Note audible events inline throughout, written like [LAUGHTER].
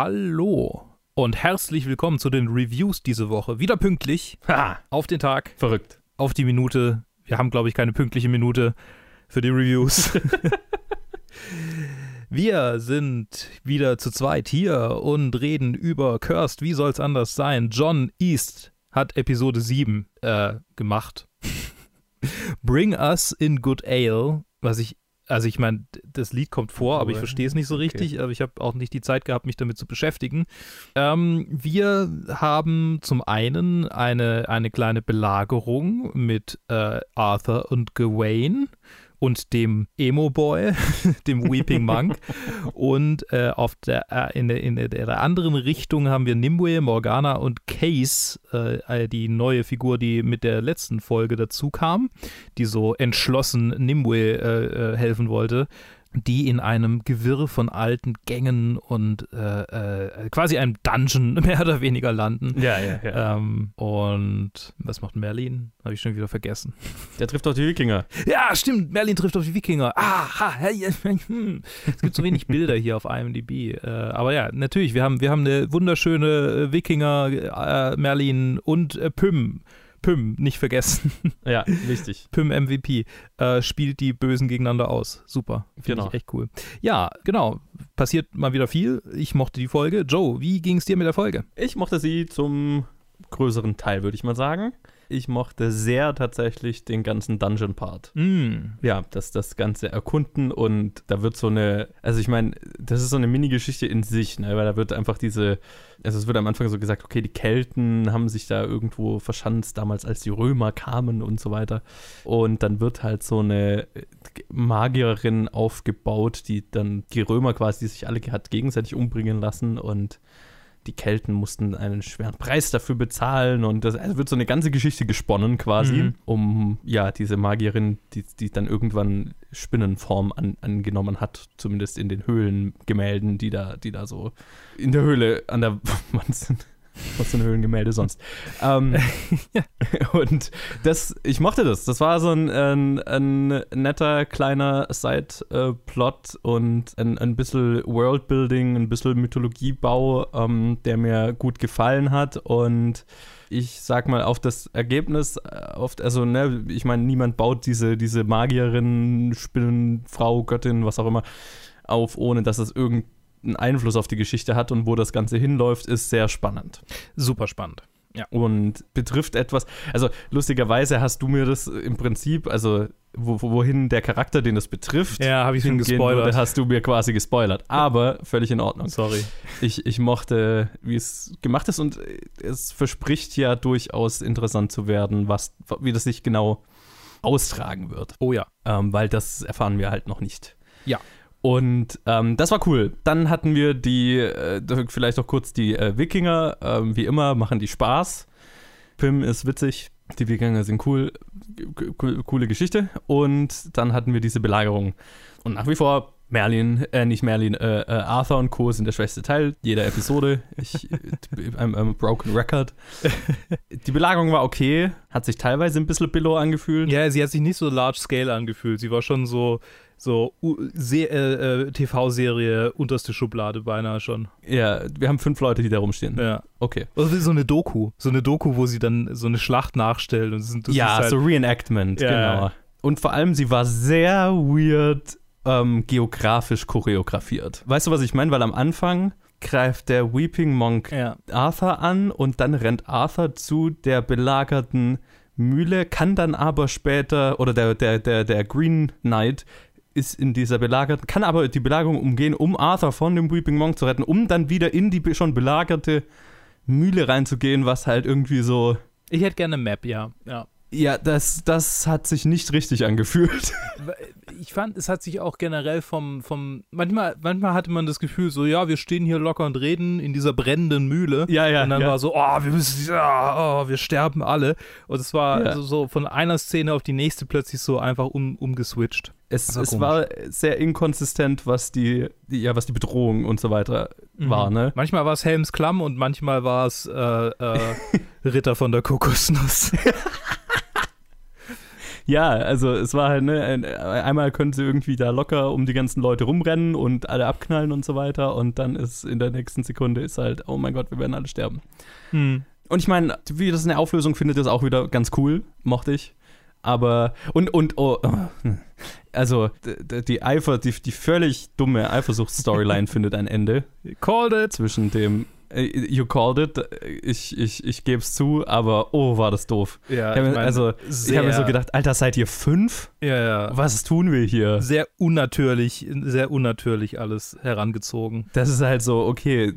Hallo und herzlich willkommen zu den Reviews diese Woche. Wieder pünktlich, Ha, auf den Tag, verrückt. auf die Minute. Wir haben, glaube ich, keine pünktliche Minute für die Reviews. [LAUGHS] Wir sind wieder zu zweit hier und reden über Cursed. Wie soll's anders sein? John East hat Episode 7 äh, gemacht. [LAUGHS] Bring Us in Good Ale, was ich, also ich meine, das Lied kommt vor, aber ich verstehe es nicht so richtig, aber ich habe auch nicht die Zeit gehabt, mich damit zu beschäftigen. Ähm, wir haben zum einen eine, eine kleine Belagerung mit äh, Arthur und Gawain und dem Emo-Boy, [LAUGHS] dem Weeping Monk. und äh, auf der, äh, in, der, in der anderen Richtung haben wir Nimue, Morgana und Case, äh, die neue Figur, die mit der letzten Folge dazu kam, die so entschlossen Nimue äh, äh, helfen wollte die in einem Gewirr von alten Gängen und äh, äh, quasi einem Dungeon [LAUGHS] mehr oder weniger landen. Ja, ja, ja. Ähm, und was macht Merlin? Habe ich schon wieder vergessen. Der trifft doch die Wikinger. Ja, stimmt. Merlin trifft auf die Wikinger. Aha. hm. [LAUGHS] Es gibt so wenig Bilder hier auf IMDb. Äh, aber ja, natürlich. Wir haben, wir haben eine wunderschöne Wikinger, äh, Merlin und äh, Pym. Pym, nicht vergessen. [LAUGHS] Ja, wichtig. Pym MVP äh, spielt die Bösen gegeneinander aus. Super. Finde Genau. ich echt cool. Ja, genau. Passiert mal wieder viel. Ich mochte die Folge. Joe, wie ging es dir mit der Folge? Ich mochte sie zum größeren Teil, würde ich mal sagen. Ich mochte sehr tatsächlich den ganzen Dungeon-Part. Mm. Ja, das, das ganze Erkunden und da wird so eine, also ich meine, das ist so eine Mini-Geschichte in sich, ne? weil da wird einfach diese, also es wird am Anfang so gesagt, okay, die Kelten haben sich da irgendwo verschanzt, damals als die Römer kamen und so weiter. Und dann wird halt so eine Magierin aufgebaut, die dann die Römer quasi, sich alle hat gegenseitig umbringen lassen und die Kelten mussten einen schweren Preis dafür bezahlen und das also wird so eine ganze Geschichte gesponnen quasi, Mhm. um ja diese Magierin, die, die dann irgendwann Spinnenform an, angenommen hat, zumindest in den Höhlengemälden, die da, die da so in der Höhle an der [LAUGHS] Wand sind. Was sind Höhlengemälde sonst? Ähm, [LAUGHS] [LAUGHS] Und das, ich mochte das. Das war so ein, ein, ein netter kleiner Side-Plot und ein, ein bisschen Worldbuilding, ein bisschen Mythologiebau, ähm, der mir gut gefallen hat. Und ich sag mal, auf das Ergebnis, äh, oft, also, ne, ich meine, niemand baut diese, diese Magierin, Spinnenfrau, Göttin, was auch immer, auf, ohne dass es irgendeinen Einfluss auf die Geschichte hat und wo das Ganze hinläuft, ist sehr spannend Super spannend. und betrifft etwas. Also lustigerweise hast du mir das im Prinzip, also wo, wohin der Charakter, den das betrifft, Ja, habe ich schon gespoilert. würde, hast du mir quasi gespoilert. Aber völlig in Ordnung. Sorry. Ich, ich mochte, wie es gemacht ist und es verspricht ja durchaus interessant zu werden, was, wie das sich genau austragen wird. Oh ja. Ähm, weil das erfahren wir halt noch nicht. Ja. Und ähm, das war cool. Dann hatten wir die, äh, vielleicht noch kurz die äh, Wikinger. Ähm, wie immer machen die Spaß. Pim ist witzig. Die Wikinger sind cool. Coole Geschichte. Und dann hatten wir diese Belagerung. Und nach wie vor Merlin, äh, nicht Merlin, äh, äh, Arthur und Co. sind der schwächste Teil jeder Episode. Ich, äh, [LAUGHS] I'm, I'm broken record. Die Belagerung war okay, hat sich teilweise ein bisschen billow angefühlt. Ja, sie hat sich nicht so large scale angefühlt. Sie war schon so, so äh, äh, TV-Serie, unterste Schublade beinahe schon. Ja, wir haben fünf Leute, die da rumstehen. Ja. Okay. Oder wie so eine Doku. So eine Doku, wo sie dann so eine Schlacht nachstellt. Und das ja, halt, so Reenactment, Ja, genau. Und vor allem, sie war sehr weird ähm, geografisch choreografiert. Weißt du, was ich meine? Weil am Anfang greift der Weeping Monk Ja. Arthur an und dann rennt Arthur zu der belagerten Mühle, kann dann aber später, oder der, der, der, der Green Knight ist in dieser belagerten, kann aber die Belagerung umgehen, um Arthur von dem Weeping Monk zu retten, um dann wieder in die schon belagerte Mühle reinzugehen, was halt irgendwie so Ich hätte gerne Map, ja. ja. Ja, das, das hat sich nicht richtig angefühlt. [LAUGHS] Ich fand, es hat sich auch generell vom, vom manchmal, manchmal hatte man das Gefühl, so, ja, wir stehen hier locker und reden in dieser brennenden Mühle. Ja, ja, Und dann ja. war so, oh, wir müssen, ja, oh, wir sterben alle. Und es war Ja. so, so von einer Szene auf die nächste plötzlich so einfach um, umgeswitcht. Es, war es war sehr inkonsistent, was die, die, ja, was die Bedrohung und so weiter war, ne? Manchmal war es Helms Klamm und manchmal war es äh, äh, [LAUGHS] Ritter von der Kokosnuss. [LAUGHS] Ja, also es war halt, ne, ein- einmal können sie irgendwie da locker um die ganzen Leute rumrennen und alle abknallen und so weiter und dann ist in der nächsten Sekunde ist halt, oh mein Gott, wir werden alle sterben. Hm. Und ich meine, wie das eine Auflösung findet, ist auch wieder ganz cool, mochte ich. Aber, und, und, oh, oh, also, d- d- die Eifer, die, die völlig dumme Eifersuchts-Storyline [LAUGHS] findet ein Ende Called it. zwischen dem, you called it, ich, ich, ich gebe es zu, aber oh, war das doof. Ja, Ich hab mir- meine, also, Ich habe mir so sehr- gedacht, Alter, seid ihr fünf? Ja, ja. Was tun wir hier? Sehr unnatürlich, sehr unnatürlich alles herangezogen. Das ist halt so, okay,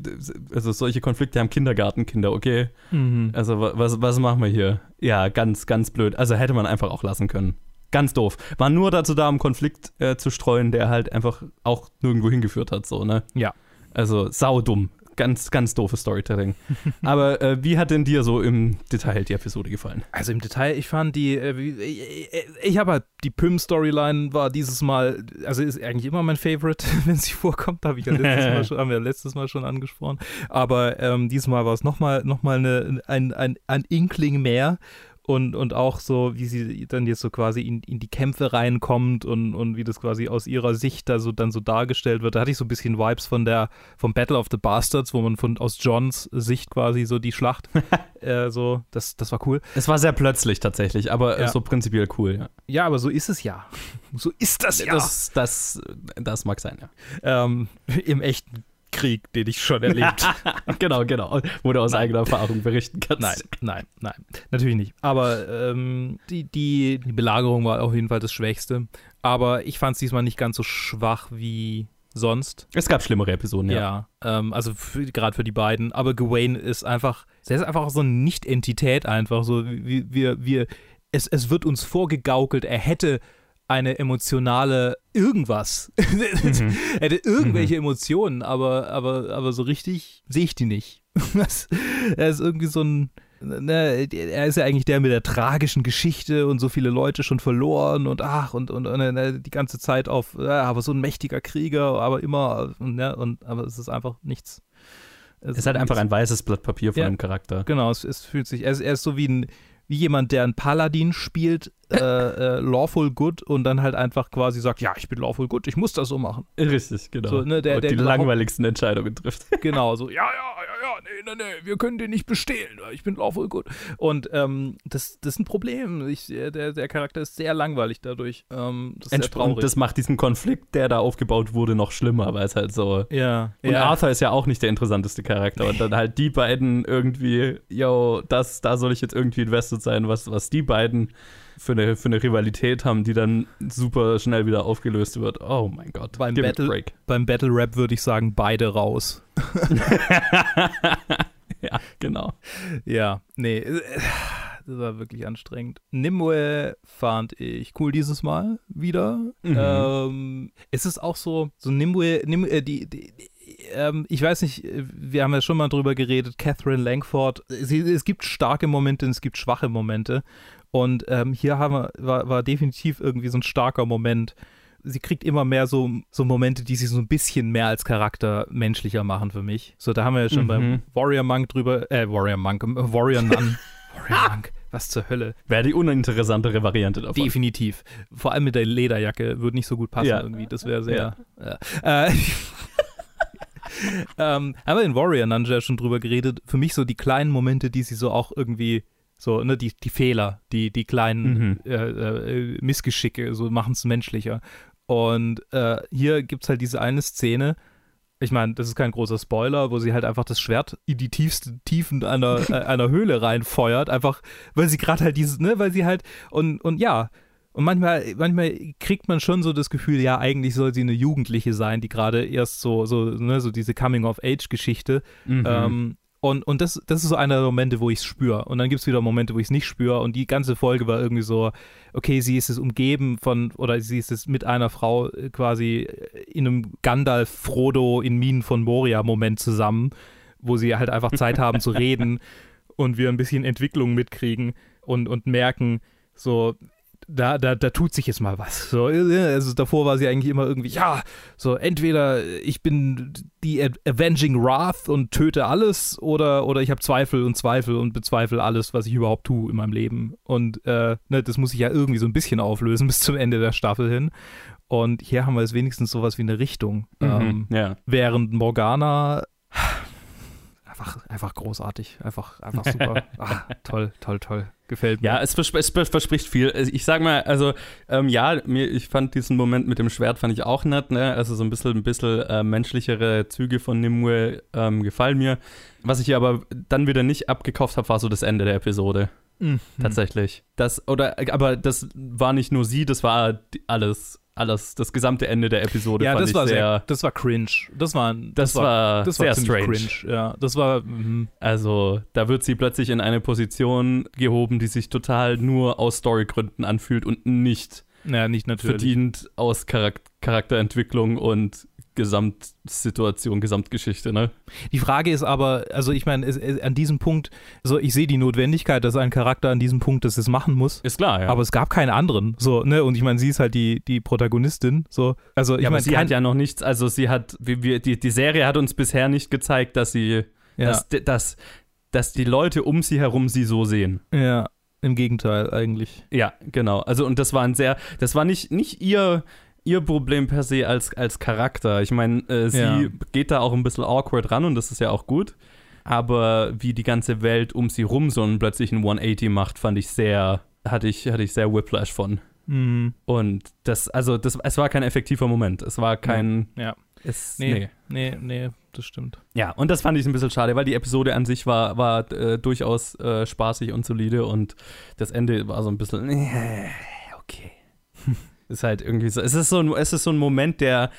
also solche Konflikte haben Kindergartenkinder, okay. Mhm. Also wa- was, was machen wir hier? Ja, ganz, ganz blöd. Also hätte man einfach auch lassen können. Ganz doof. War nur dazu da, um Konflikt äh, zu streuen, der halt einfach auch nirgendwo hingeführt hat, so, ne? Ja. Also saudumm. Ganz, ganz doofes Storytelling. [LAUGHS] Aber äh, wie hat denn dir so im Detail die Episode gefallen? Also im Detail, ich fand die, äh, wie- ich, ich habe halt, die Pym-Storyline war dieses Mal, also ist eigentlich immer mein Favorite, [LAUGHS] wenn sie vorkommt, habe ich ja letztes Mal [LAUGHS] schon, haben wir letztes Mal schon angesprochen. Aber ähm, dieses Mal war es nochmal noch mal eine, ein, ein, ein Inkling mehr. Und, und auch so, wie sie dann jetzt so quasi in, in die Kämpfe reinkommt und, und wie das quasi aus ihrer Sicht da so dann so dargestellt wird. Da hatte ich so ein bisschen Vibes von der, vom Battle of the Bastards, wo man von aus Johns Sicht quasi so die Schlacht [LAUGHS] äh, so, das, das war cool. Es war sehr plötzlich tatsächlich, aber äh, Ja. so prinzipiell cool, ja. Ja, aber so ist es ja. [LAUGHS] So ist das ja. Das, das, das mag sein, ja. ähm, Im echten Krieg, den ich schon erlebt. [LAUGHS] genau, genau. Wo du aus eigener Erfahrung berichten kannst. nein, nein, nein. Natürlich nicht. Aber ähm, die, die, die Belagerung war auf jeden Fall das Schwächste. Aber ich fand es diesmal nicht ganz so schwach wie sonst. Es gab schlimmere Episoden, ja. Ja, ähm, also gerade für die beiden. Aber Gawain ist einfach, er ist einfach so eine Nicht-Entität einfach. So, wir, wir, es, es wird uns vorgegaukelt, er hätte eine emotionale irgendwas. Mhm. [LAUGHS] er hätte irgendwelche Emotionen, aber, aber, aber so richtig sehe ich die nicht. [LAUGHS] Er ist irgendwie so ein. Ne, er ist ja eigentlich der mit der tragischen Geschichte und so viele Leute schon verloren und ach und, und, und äh, die ganze Zeit auf, ja, aber so ein mächtiger Krieger, aber immer, ne, und aber es ist einfach nichts. Es ist halt einfach ein weißes Blatt Papier von Ja. einem Charakter. Genau, es, es fühlt sich, er ist, er ist so wie ein, wie jemand, der einen Paladin spielt, äh, [LAUGHS] äh, Lawful Good und dann halt einfach quasi sagt, ja, ich bin Lawful Good, ich muss das so machen. Richtig, genau. So, ne, der- Und der die überhaupt- langweiligsten Entscheidungen trifft. Genau, so, [LAUGHS] ja, ja, ja, ja, nee, nee, nee, wir können den nicht bestehlen, ich bin Lawful Good. Und ähm, das, das ist ein Problem. Ich, äh, der, der Charakter ist sehr langweilig dadurch. Ähm, das ist. Und das macht diesen Konflikt, der da aufgebaut wurde, noch schlimmer, weil es halt so. ja, Und ja. Arthur ist ja auch nicht der interessanteste Charakter. Und dann halt die beiden irgendwie, yo, das, da soll ich jetzt irgendwie invested sein, was, was die beiden für eine, für eine Rivalität haben, die dann super schnell wieder aufgelöst wird. Oh mein Gott. Beim Give Battle- break. Beim Battle Rap würde ich sagen, beide raus. [LAUGHS] ja, genau. Ja, nee, äh, das war wirklich anstrengend. Nimue fand ich cool dieses Mal wieder. Mhm. Ähm, es ist auch so, so Nimue, Nimue äh, die, die, die ähm, ich weiß nicht, äh, wir haben ja schon mal drüber geredet, Catherine Langford, sie, es gibt starke Momente und es gibt schwache Momente. Und ähm, hier haben wir, war, war definitiv irgendwie so ein starker Moment. Sie kriegt immer mehr so, so Momente, die sie so ein bisschen mehr als Charakter menschlicher machen für mich. So, da haben wir ja schon Mhm. beim Warrior Monk drüber, äh, Warrior Monk, äh, Warrior Nun. [LAUGHS] Warrior Monk, was zur Hölle. Wäre die uninteressantere Variante davon. Definitiv. Vor allem mit der Lederjacke würde nicht so gut passen Ja. irgendwie. Das wäre sehr. Ja. Äh, [LAUGHS] ähm, haben wir in Warrior Ninja schon drüber geredet. Für mich so die kleinen Momente, die sie so auch irgendwie. So, ne, die, die Fehler, die, die kleinen Mhm. äh, äh, Missgeschicke, so machen es menschlicher. Und äh, hier gibt es halt diese eine Szene, ich meine, das ist kein großer Spoiler, wo sie halt einfach das Schwert in die tiefsten Tiefen einer, [LAUGHS] äh, einer Höhle reinfeuert, einfach, weil sie gerade halt dieses, ne, weil sie halt, und, und ja, und manchmal, manchmal kriegt man schon so das Gefühl, ja, eigentlich soll sie eine Jugendliche sein, die gerade erst so, so, ne, so diese Coming-of-Age-Geschichte. Mhm. Ähm, und und das, das ist so einer der Momente, wo ich es spüre. Und dann gibt es wieder Momente, wo ich es nicht spüre. Und die ganze Folge war irgendwie so, okay, sie ist es umgeben von, oder sie ist es mit einer Frau äh, quasi in einem Gandalf-Frodo in Minen von Moria-Moment zusammen, wo sie halt einfach Zeit haben zu [LAUGHS] reden und wir ein bisschen Entwicklung mitkriegen und, und merken, so, da, da, da tut sich jetzt mal was. So, also davor war sie eigentlich immer irgendwie, ja, so entweder ich bin die Avenging Wrath und töte alles oder, oder ich habe Zweifel und Zweifel und bezweifle alles, was ich überhaupt tue in meinem Leben. Und äh, ne, das muss ich ja irgendwie so ein bisschen auflösen [LAUGHS] bis zum Ende der Staffel hin. Und hier haben wir es wenigstens sowas wie eine Richtung. Mhm, ähm, ja. Während Morgana [SIGHS] einfach, einfach großartig, einfach, einfach super. [LAUGHS] ah, toll, toll, toll. Gefällt mir. Ja, es, vers es verspricht viel. Ich sag mal, also, ähm, ja, mir, ich fand diesen Moment mit dem Schwert fand ich auch nett, ne? Also so ein bisschen, ein bisschen äh, menschlichere Züge von Nimue ähm, gefallen mir. Was ich hier aber dann wieder nicht abgekauft habe, war so das Ende der Episode. Mhm. Tatsächlich. Das, oder, aber das war nicht nur sie, das war alles alles, das gesamte Ende der Episode ja, fand das ich war sehr, das war cringe. Das war, das, war, das war sehr strange. Ja, das war, mhm. Also, da wird sie plötzlich in eine Position gehoben, die sich total nur aus Storygründen anfühlt und nicht ja, nicht natürlich. verdient aus Charak Charakterentwicklung und Gesamtsituation, Gesamtgeschichte, ne? Die Frage ist aber, also ich meine, an diesem Punkt, so ich sehe die Notwendigkeit, dass ein Charakter an diesem Punkt das es machen muss. Ist klar, ja. Aber es gab keinen anderen, so, ne? Und ich meine, sie ist halt die, die Protagonistin, so. Also ich ja, meine, sie hat ja noch nichts, also sie hat, wie wir, die, die Serie hat uns bisher nicht gezeigt, dass sie, ja, dass, dass, dass die Leute um sie herum sie so sehen. ja, im Gegenteil eigentlich. Ja, genau. Also, und das war ein sehr, das war nicht, nicht ihr, ihr Problem per se als, als Charakter. Ich meine, äh, sie Ja. geht da auch ein bisschen awkward ran und das ist ja auch gut. Aber wie die ganze Welt um sie rum so einen plötzlichen 180 macht, fand ich sehr, hatte ich, hatte ich sehr Whiplash von. Mhm. Und das, also, das, es war kein effektiver Moment. Es war kein. Ja. Es, Nee. Nee, nee, das stimmt. Ja, und das fand ich ein bisschen schade, weil die Episode an sich war, war äh, durchaus äh, spaßig und solide und das Ende war so ein bisschen, äh, okay. [LAUGHS] ist halt irgendwie so, es ist so ein, es ist so ein Moment, der,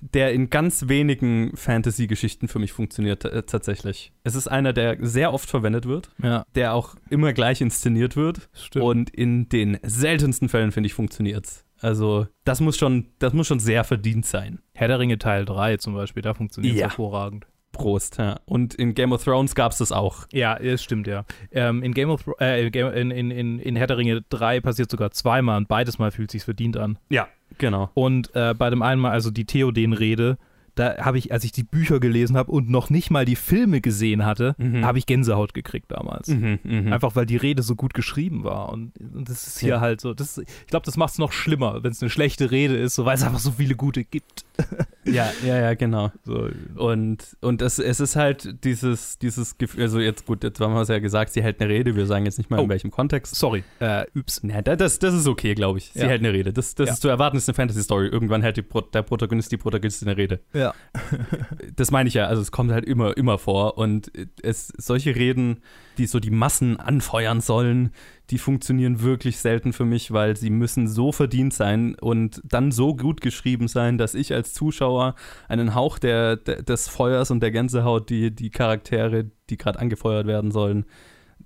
der in ganz wenigen Fantasy-Geschichten für mich funktioniert äh, tatsächlich. Es ist einer, der sehr oft verwendet wird, Ja, der auch immer gleich inszeniert wird stimmt. und in den seltensten Fällen, finde ich, funktioniert's. Also, das muss schon, das muss schon sehr verdient sein. Herr der Ringe Teil 3 zum Beispiel, da funktioniert es Ja. hervorragend. Prost, ja. Und in Game of Thrones gab es das auch. Ja, das stimmt, ja. Ähm, in Game of äh, in, in, in, in Herr der Ringe 3 passiert sogar zweimal und beides Mal fühlt sich verdient an. Ja, genau. Und äh, bei dem einen Mal, also die Theoden-Rede, da habe ich, als ich die Bücher gelesen habe und noch nicht mal die Filme gesehen hatte, Mhm. habe ich Gänsehaut gekriegt damals. Mhm, mhm. Einfach weil die Rede so gut geschrieben war. Und, und das ist hier Ja. halt so. Das, ich glaube, das macht es noch schlimmer, wenn es eine schlechte Rede ist, so, weil es einfach so viele gute gibt. [LAUGHS] Ja, ja, ja, genau. So, Und, und es, es ist halt dieses, dieses Gefühl, also jetzt gut, jetzt haben wir es ja gesagt, sie hält eine Rede, wir sagen jetzt nicht mal Oh. in welchem Kontext. sorry, äh, üps. Na, da- das, das ist okay, glaube ich. Sie Ja. hält eine Rede. Das, das Ja. ist zu erwarten, ist eine Fantasy-Story. Irgendwann hält die der Protagonist die Protagonistin eine Rede. Ja. [LAUGHS] Das meine ich ja, also es kommt halt immer, immer vor. Und es, solche Reden, die so die Massen anfeuern sollen, die funktionieren wirklich selten für mich, weil sie müssen so verdient sein und dann so gut geschrieben sein, dass ich als Zuschauer einen Hauch der, der, des Feuers und der Gänsehaut, die die Charaktere, die gerade angefeuert werden sollen,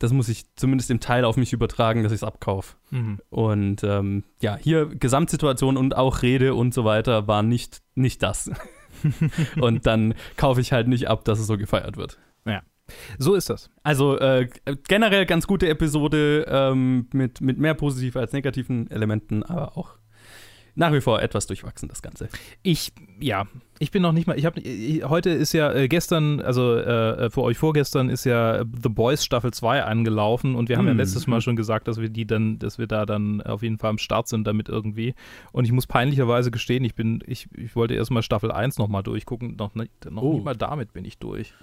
das muss ich zumindest im Teil auf mich übertragen, dass ich es abkaufe. Mhm. Und ähm, ja, hier Gesamtsituation und auch Rede und so weiter war nicht, nicht das. [LAUGHS] und dann kaufe ich halt nicht ab, dass es so gefeiert wird. So ist das. Also äh, generell ganz gute Episode ähm, mit, mit mehr positiven als negativen Elementen, aber auch nach wie vor etwas durchwachsen, das Ganze. Ich, ja, ich bin noch nicht mal, ich habe, heute ist ja äh, gestern, also äh, für euch vorgestern ist ja The Boys Staffel 2 angelaufen und wir haben ja Hm. letztes Mal schon gesagt, dass wir die dann, dass wir da dann auf jeden Fall am Start sind damit irgendwie und ich muss peinlicherweise gestehen, ich bin, ich, ich wollte erstmal Staffel 1 nochmal durchgucken, noch, nicht, noch Oh. nicht mal damit bin ich durch.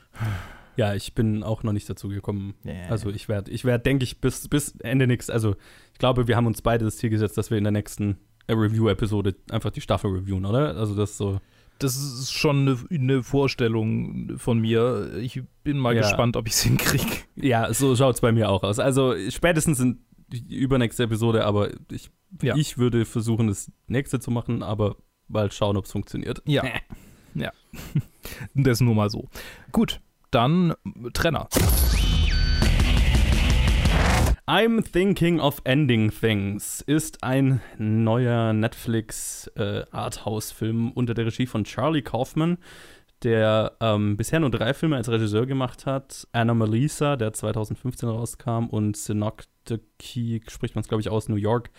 Ja, ich bin auch noch nicht dazu gekommen. Yeah. Also ich werde, ich werde, denke ich, bis, bis Ende nichts. Also ich glaube, wir haben uns beide das Ziel gesetzt, dass wir in der nächsten äh, Review-Episode einfach die Staffel reviewen, oder? Also das ist so. Das ist schon eine, eine Vorstellung von mir. Ich bin mal Ja. gespannt, ob ich es hinkriege. Ja, so schaut es bei mir auch aus. Also spätestens in die übernächste Episode, aber ich, Ja. ich würde versuchen, das nächste zu machen, aber mal schauen, ob es funktioniert. Ja. ja. [LAUGHS] Das nur mal so. Gut, dann Trenner. I'm Thinking of Ending Things ist ein neuer Netflix äh, unter der Regie von Charlie Kaufman, der ähm, bisher nur drei Filme als Regisseur gemacht hat. Anna Melissa, der 2015 rauskam, und Synecdoche, spricht man es glaube ich aus, New York,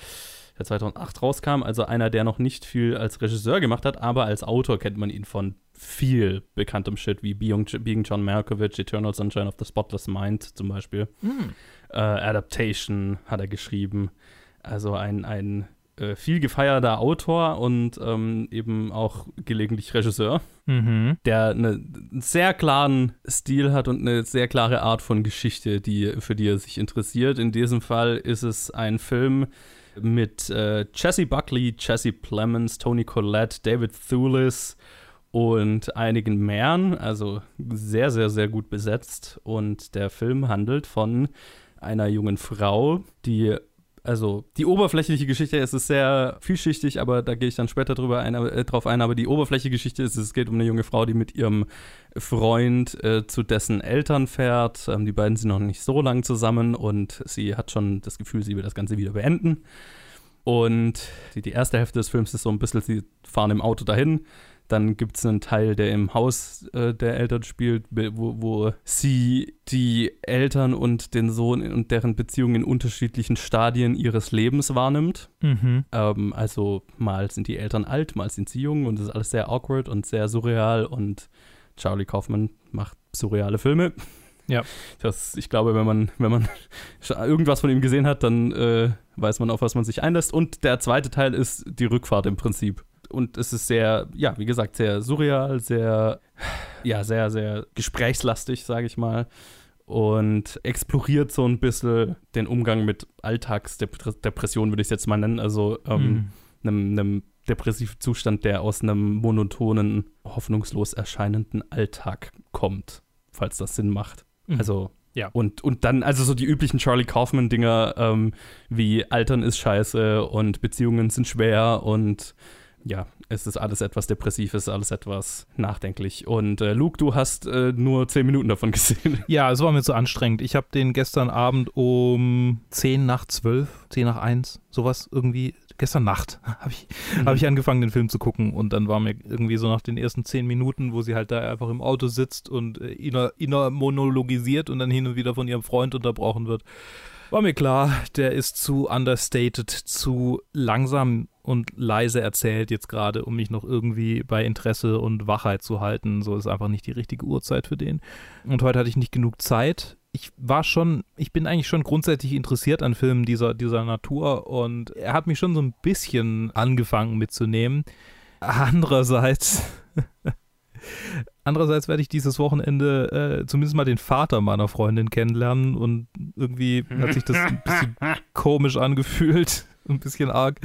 der 2008 rauskam. Also einer, der noch nicht viel als Regisseur gemacht hat, aber als Autor kennt man ihn von viel bekanntem Shit wie Being, Being John Malkovich, Eternal Sunshine of the Spotless Mind zum Beispiel. Hm. Äh, Adaptation hat er geschrieben. Also ein, ein äh, viel gefeierter Autor und ähm, eben auch gelegentlich Regisseur, Mhm. der eine, einen sehr klaren Stil hat und eine sehr klare Art von Geschichte, die, für die er sich interessiert. In diesem Fall ist es ein Film mit äh, Jesse Buckley, Jesse Plemons, Tony Collette, David Thewlis und einigen mehr. Also sehr, sehr, sehr gut besetzt. Und der Film handelt von einer jungen Frau, die also die oberflächliche Geschichte ist es sehr vielschichtig, aber da gehe ich dann später drüber ein, äh, drauf ein. Aber die oberflächliche Geschichte ist, es geht um eine junge Frau, die mit ihrem Freund äh, zu dessen Eltern fährt. Ähm, die beiden sind noch nicht so lang zusammen und sie hat schon das Gefühl, sie will das Ganze wieder beenden. Und die, die erste Hälfte des Films ist so ein bisschen, sie fahren im Auto dahin. Dann gibt es einen Teil, der im Haus äh, der Eltern spielt, wo, wo sie die Eltern und den Sohn und deren Beziehungen in unterschiedlichen Stadien ihres Lebens wahrnimmt. Mhm. Ähm, also mal sind die Eltern alt, mal sind sie jung und das ist alles sehr awkward und sehr surreal und Charlie Kaufman macht surreale Filme. Ja. Das, ich glaube, wenn man, wenn man irgendwas von ihm gesehen hat, dann äh, weiß man, auf was man sich einlässt. Und der zweite Teil ist die Rückfahrt im Prinzip. Und es ist sehr, ja, wie gesagt, sehr surreal, sehr, ja, sehr, sehr gesprächslastig, sage ich mal. Und exploriert so ein bisschen den Umgang mit Alltagsdepression, würde ich es jetzt mal nennen. Also ähm, einem, einem depressiven Zustand, der aus einem monotonen, hoffnungslos erscheinenden Alltag kommt, falls das Sinn macht. Mhm. Also, Ja. Und, und dann, also so die üblichen Charlie Kaufman-Dinger, ähm, wie Altern ist scheiße und Beziehungen sind schwer und ja, es ist alles etwas depressiv, es ist alles etwas nachdenklich. Und äh, Luke, du hast äh, nur zehn Minuten davon [LAUGHS] gesehen. Ja, es war mir zu anstrengend. Ich habe den gestern Abend um 10 nach 12, 10 nach 1, sowas irgendwie, gestern Nacht [LAUGHS] habe ich, hab ich angefangen, den Film zu gucken und dann war mir irgendwie so nach den ersten 10 Minuten, wo sie halt da einfach im Auto sitzt und äh, inner, inner monologisiert und dann hin und wieder von ihrem Freund unterbrochen wird, war mir klar, der ist zu understated, zu langsam und leise erzählt jetzt gerade, um mich noch irgendwie bei Interesse und Wachheit zu halten. So ist einfach nicht die richtige Uhrzeit für den. Und heute hatte ich nicht genug Zeit. Ich war schon, ich bin eigentlich schon grundsätzlich interessiert an Filmen dieser, dieser Natur und er hat mich schon so ein bisschen angefangen mitzunehmen. Andererseits, [LAUGHS] andererseits werde ich dieses Wochenende äh, zumindest mal den Vater meiner Freundin kennenlernen und irgendwie hat sich das ein bisschen [LAUGHS] komisch angefühlt, ein bisschen arg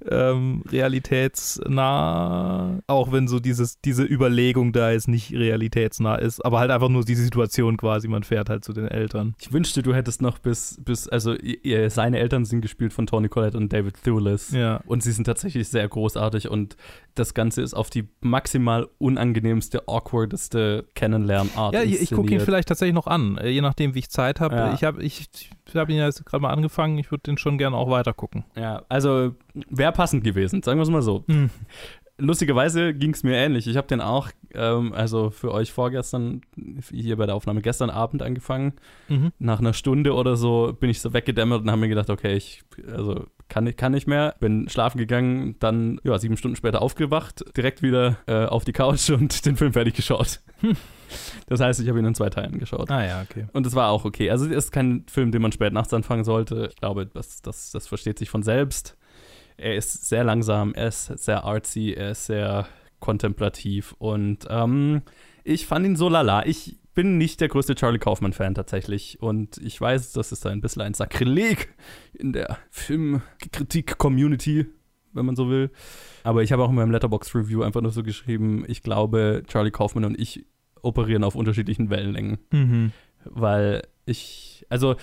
[LAUGHS] ähm, realitätsnah, auch wenn so dieses, diese Überlegung da jetzt nicht realitätsnah ist, aber halt einfach nur diese Situation quasi, man fährt halt zu den Eltern. Ich wünschte, du hättest noch bis, bis also ihr, seine Eltern sind gespielt von Tony Collette und David Thewlis. Ja. Und sie sind tatsächlich sehr großartig und das Ganze ist auf die maximal unangenehmste, awkwardeste Kennenlernart. Ja, ich, ich gucke ihn vielleicht tatsächlich noch an, äh, je nachdem, wie ich Zeit habe. Ja. Ich habe ich, ich hab ihn ja jetzt gerade mal angefangen, ich würde den schon gerne auch weiter gucken. Ja, also wäre passend gewesen, sagen wir es mal so. Hm. Lustigerweise ging es mir ähnlich. Ich habe den auch, ähm, also für euch vorgestern, hier bei der Aufnahme gestern Abend angefangen. Mhm. Nach einer Stunde oder so bin ich so weggedämmert und habe mir gedacht, okay, ich, also kann, nicht- kann nicht mehr. Bin schlafen gegangen, dann, ja, sieben Stunden später aufgewacht, direkt wieder äh, auf die Couch [LAUGHS] und den Film fertig geschaut. Das heißt, ich habe ihn in zwei Teilen geschaut. Ah ja, okay. Und es war auch okay. Also es ist kein Film, den man spät nachts anfangen sollte. Ich glaube, das, das, das versteht sich von selbst. Er ist sehr langsam, er ist sehr artsy, er ist sehr kontemplativ und ähm, ich fand ihn so lala. Ich bin nicht der größte Charlie Kaufman-Fan tatsächlich und ich weiß, das ist ein bisschen ein Sakrileg in der Filmkritik-Community, wenn man so will. Aber ich habe auch in meinem Letterbox-Review einfach nur so geschrieben, ich glaube, Charlie Kaufman und ich operieren auf unterschiedlichen Wellenlängen Mhm. weil ich, also,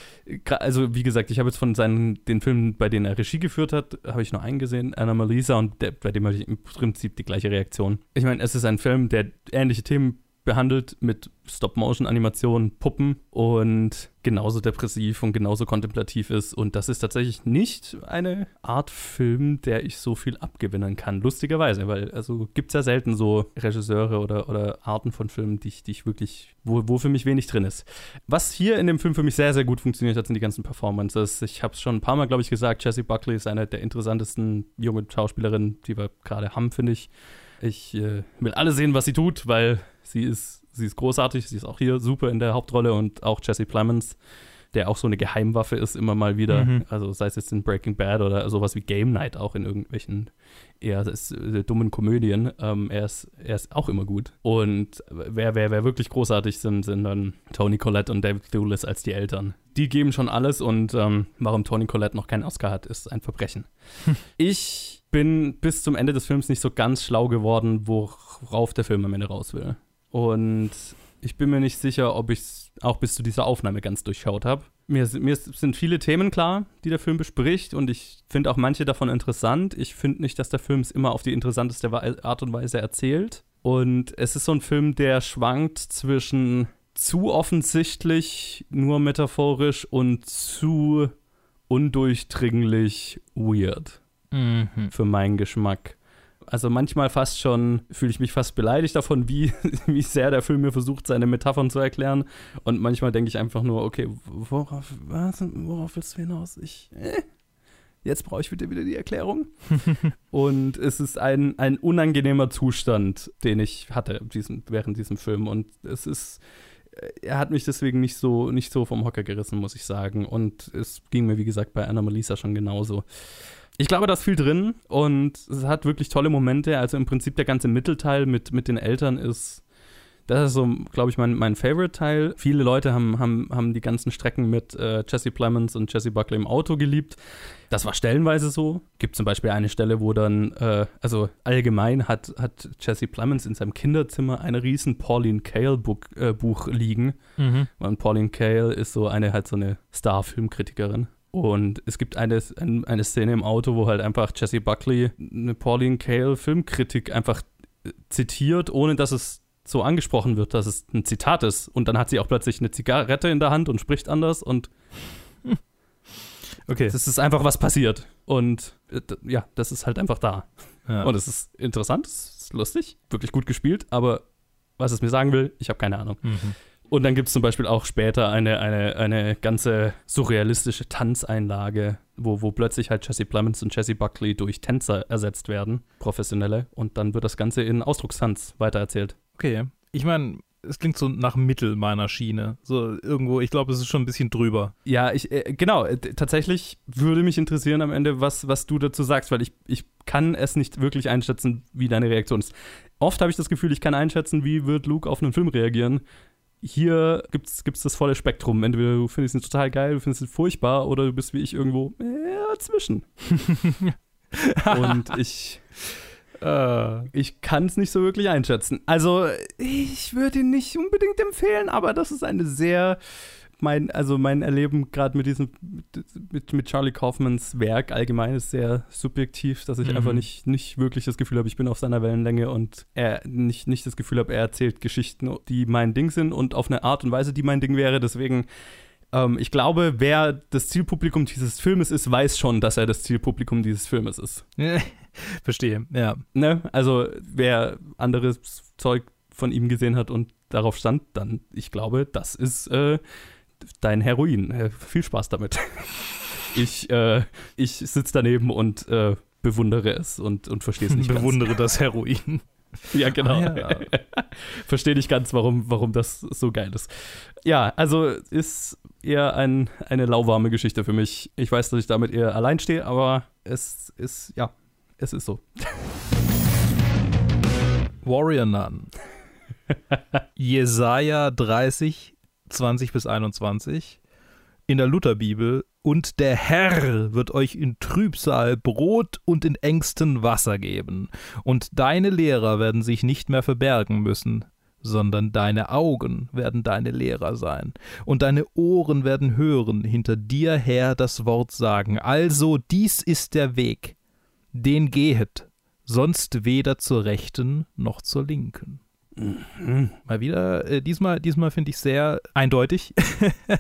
also wie gesagt, ich habe jetzt von seinen, den Filmen, bei denen er Regie geführt hat, habe ich nur einen gesehen, Anna Melisa, und der, bei dem hatte ich im Prinzip die gleiche Reaktion. Ich meine, es ist ein Film, der ähnliche Themen behandelt mit Stop-Motion-Animationen, Puppen und genauso depressiv und genauso kontemplativ ist. Und das ist tatsächlich nicht eine Art Film, der ich so viel abgewinnen kann. Lustigerweise, weil also gibt es ja selten so Regisseure oder, oder Arten von Filmen, die ich, die ich wirklich, wo, wo für mich wenig drin ist. Was hier in dem Film für mich sehr, sehr gut funktioniert hat, sind die ganzen Performances. Ich habe es schon ein paar Mal, glaube ich, gesagt, Jessie Buckley ist eine der interessantesten junge Schauspielerinnen, die wir gerade haben, finde ich. Ich äh, will alle sehen, was sie tut, weil sie ist, sie ist großartig. Sie ist auch hier super in der Hauptrolle und auch Jesse Plemons, der auch so eine Geheimwaffe ist, immer mal wieder. Mhm. Also sei es jetzt in Breaking Bad oder sowas wie Game Night, auch in irgendwelchen eher das, äh, dummen Komödien. Ähm, er, ist, er ist auch immer gut. Und wer, wer, wer wirklich großartig sind, sind dann Tony Collette und David Thewlis als die Eltern. Die geben schon alles und ähm, warum Tony Collette noch keinen Oscar hat, ist ein Verbrechen. [LAUGHS] ich bin bis zum Ende des Films nicht so ganz schlau geworden, worauf der Film am Ende raus will. Und ich bin mir nicht sicher, ob ich es auch bis zu dieser Aufnahme ganz durchschaut habe. Mir, mir, sind viele Themen klar, die der Film bespricht und ich finde auch manche davon interessant. Ich finde nicht, dass der Film es immer auf die interessanteste Art und Weise erzählt. Und es ist so ein Film, der schwankt zwischen zu offensichtlich, nur metaphorisch und zu undurchdringlich weird mhm. für meinen Geschmack. Also manchmal fast schon fühle ich mich fast beleidigt davon, wie, [LAUGHS] wie sehr der Film mir versucht, seine Metaphern zu erklären. Und manchmal denke ich einfach nur, okay, worauf, was, worauf willst du hinaus? Ich, äh, jetzt brauche ich bitte wieder die Erklärung. [LAUGHS] und es ist ein, ein unangenehmer Zustand, den ich hatte diesen, während diesem Film. Und es ist, äh, er hat mich deswegen nicht so, nicht so vom Hocker gerissen, muss ich sagen. Und es ging mir, wie gesagt, bei Anna Melissa schon genauso ich glaube, da ist viel drin und es hat wirklich tolle Momente. Also im Prinzip der ganze Mittelteil mit, mit den Eltern ist, das ist so, glaube ich, mein, mein Favorite-Teil. Viele Leute haben, haben, haben die ganzen Strecken mit äh, Jesse Plemons und Jesse Buckley im Auto geliebt. Das war stellenweise so. Gibt zum Beispiel eine Stelle, wo dann, äh, also allgemein hat, hat Jesse Plemons in seinem Kinderzimmer ein riesen Pauline Kael-Buch äh, Buch liegen. Mhm. Und Pauline Kael ist so eine, halt so eine Star-Filmkritikerin. Und es gibt eine, eine Szene im Auto, wo halt einfach Jesse Buckley eine Pauline Kael Filmkritik einfach äh, zitiert, ohne dass es so angesprochen wird, dass es ein Zitat ist. Und dann hat sie auch plötzlich eine Zigarette in der Hand und spricht anders und [LAUGHS] okay. Es ist einfach was passiert. Und äh, ja, das ist halt einfach da. Ja. Und es ist interessant, es ist lustig, wirklich gut gespielt, aber was es mir sagen will, ich habe keine Ahnung. Mhm. Und dann gibt es zum Beispiel auch später eine, eine, eine ganze surrealistische Tanzeinlage, wo, wo plötzlich halt Jesse Plemons und Jesse Buckley durch Tänzer ersetzt werden, professionelle. Und dann wird das Ganze in Ausdruckstanz weitererzählt. Okay. Ich meine, es klingt so nach Mittel meiner Schiene. So irgendwo, ich glaube, es ist schon ein bisschen drüber. Ja, ich, äh, genau, äh, tatsächlich würde mich interessieren am Ende, was, was du dazu sagst, weil ich, ich kann es nicht wirklich einschätzen, wie deine Reaktion ist. Oft habe ich das Gefühl, ich kann einschätzen, wie wird Luke auf einen Film reagieren hier gibt es das volle Spektrum. Entweder du findest ihn total geil, du findest ihn furchtbar oder du bist wie ich irgendwo äh, dazwischen. [LAUGHS] Und ich, äh, ich kann es nicht so wirklich einschätzen. Also, ich würde ihn nicht unbedingt empfehlen, aber das ist eine sehr mein, also mein Erleben gerade mit diesem, mit, mit Charlie Kaufmans Werk allgemein ist sehr subjektiv, dass ich mhm. einfach nicht, nicht wirklich das Gefühl habe, ich bin auf seiner Wellenlänge und er nicht, nicht das Gefühl habe, er erzählt Geschichten, die mein Ding sind und auf eine Art und Weise, die mein Ding wäre. Deswegen, ähm, ich glaube, wer das Zielpublikum dieses Filmes ist, weiß schon, dass er das Zielpublikum dieses Filmes ist. [LAUGHS] Verstehe, ja. Ne? Also, wer anderes Zeug von ihm gesehen hat und darauf stand, dann, ich glaube, das ist äh, dein Heroin. Äh, viel Spaß damit. [LAUGHS] ich äh, ich sitze daneben und äh, bewundere es und, und verstehe es nicht Bewundere ganz. das Heroin. [LAUGHS] Ja, genau. Ah, ja. [LAUGHS] Verstehe nicht ganz, warum, warum das so geil ist. Ja, also ist eher ein, eine lauwarme Geschichte für mich. Ich weiß, dass ich damit eher allein stehe, aber es ist, ja, es ist so. Warrior Nun. Jesaja 30, 20 bis 21 in der Lutherbibel und der Herr wird euch in Trübsal Brot und in Ängsten Wasser geben, und deine Lehrer werden sich nicht mehr verbergen müssen, sondern deine Augen werden deine Lehrer sein, und deine Ohren werden hören, hinter dir her das Wort sagen. Also dies ist der Weg, den gehet, sonst weder zur rechten noch zur linken. Mhm. Mal wieder, äh, diesmal, diesmal finde ich sehr eindeutig.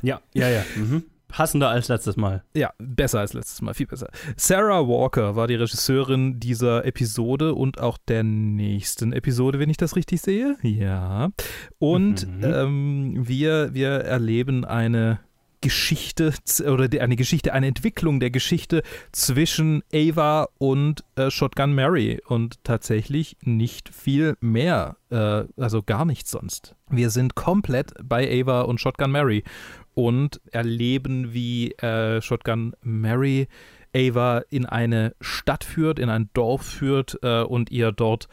Ja, ja, ja. [LAUGHS] Mhm. Passender als letztes Mal. Ja, besser als letztes Mal, viel besser. Sarah Walker war die Regisseurin dieser Episode und auch der nächsten Episode, wenn ich das richtig sehe. Ja. Und Mhm. ähm, wir, wir erleben eine Geschichte oder eine Geschichte, eine Entwicklung der Geschichte zwischen Ava und äh, Shotgun Mary und tatsächlich nicht viel mehr, äh, also gar nichts sonst. Wir sind komplett bei Ava und Shotgun Mary und erleben, wie äh, Shotgun Mary Ava in eine Stadt führt, in ein Dorf führt äh, und ihr dort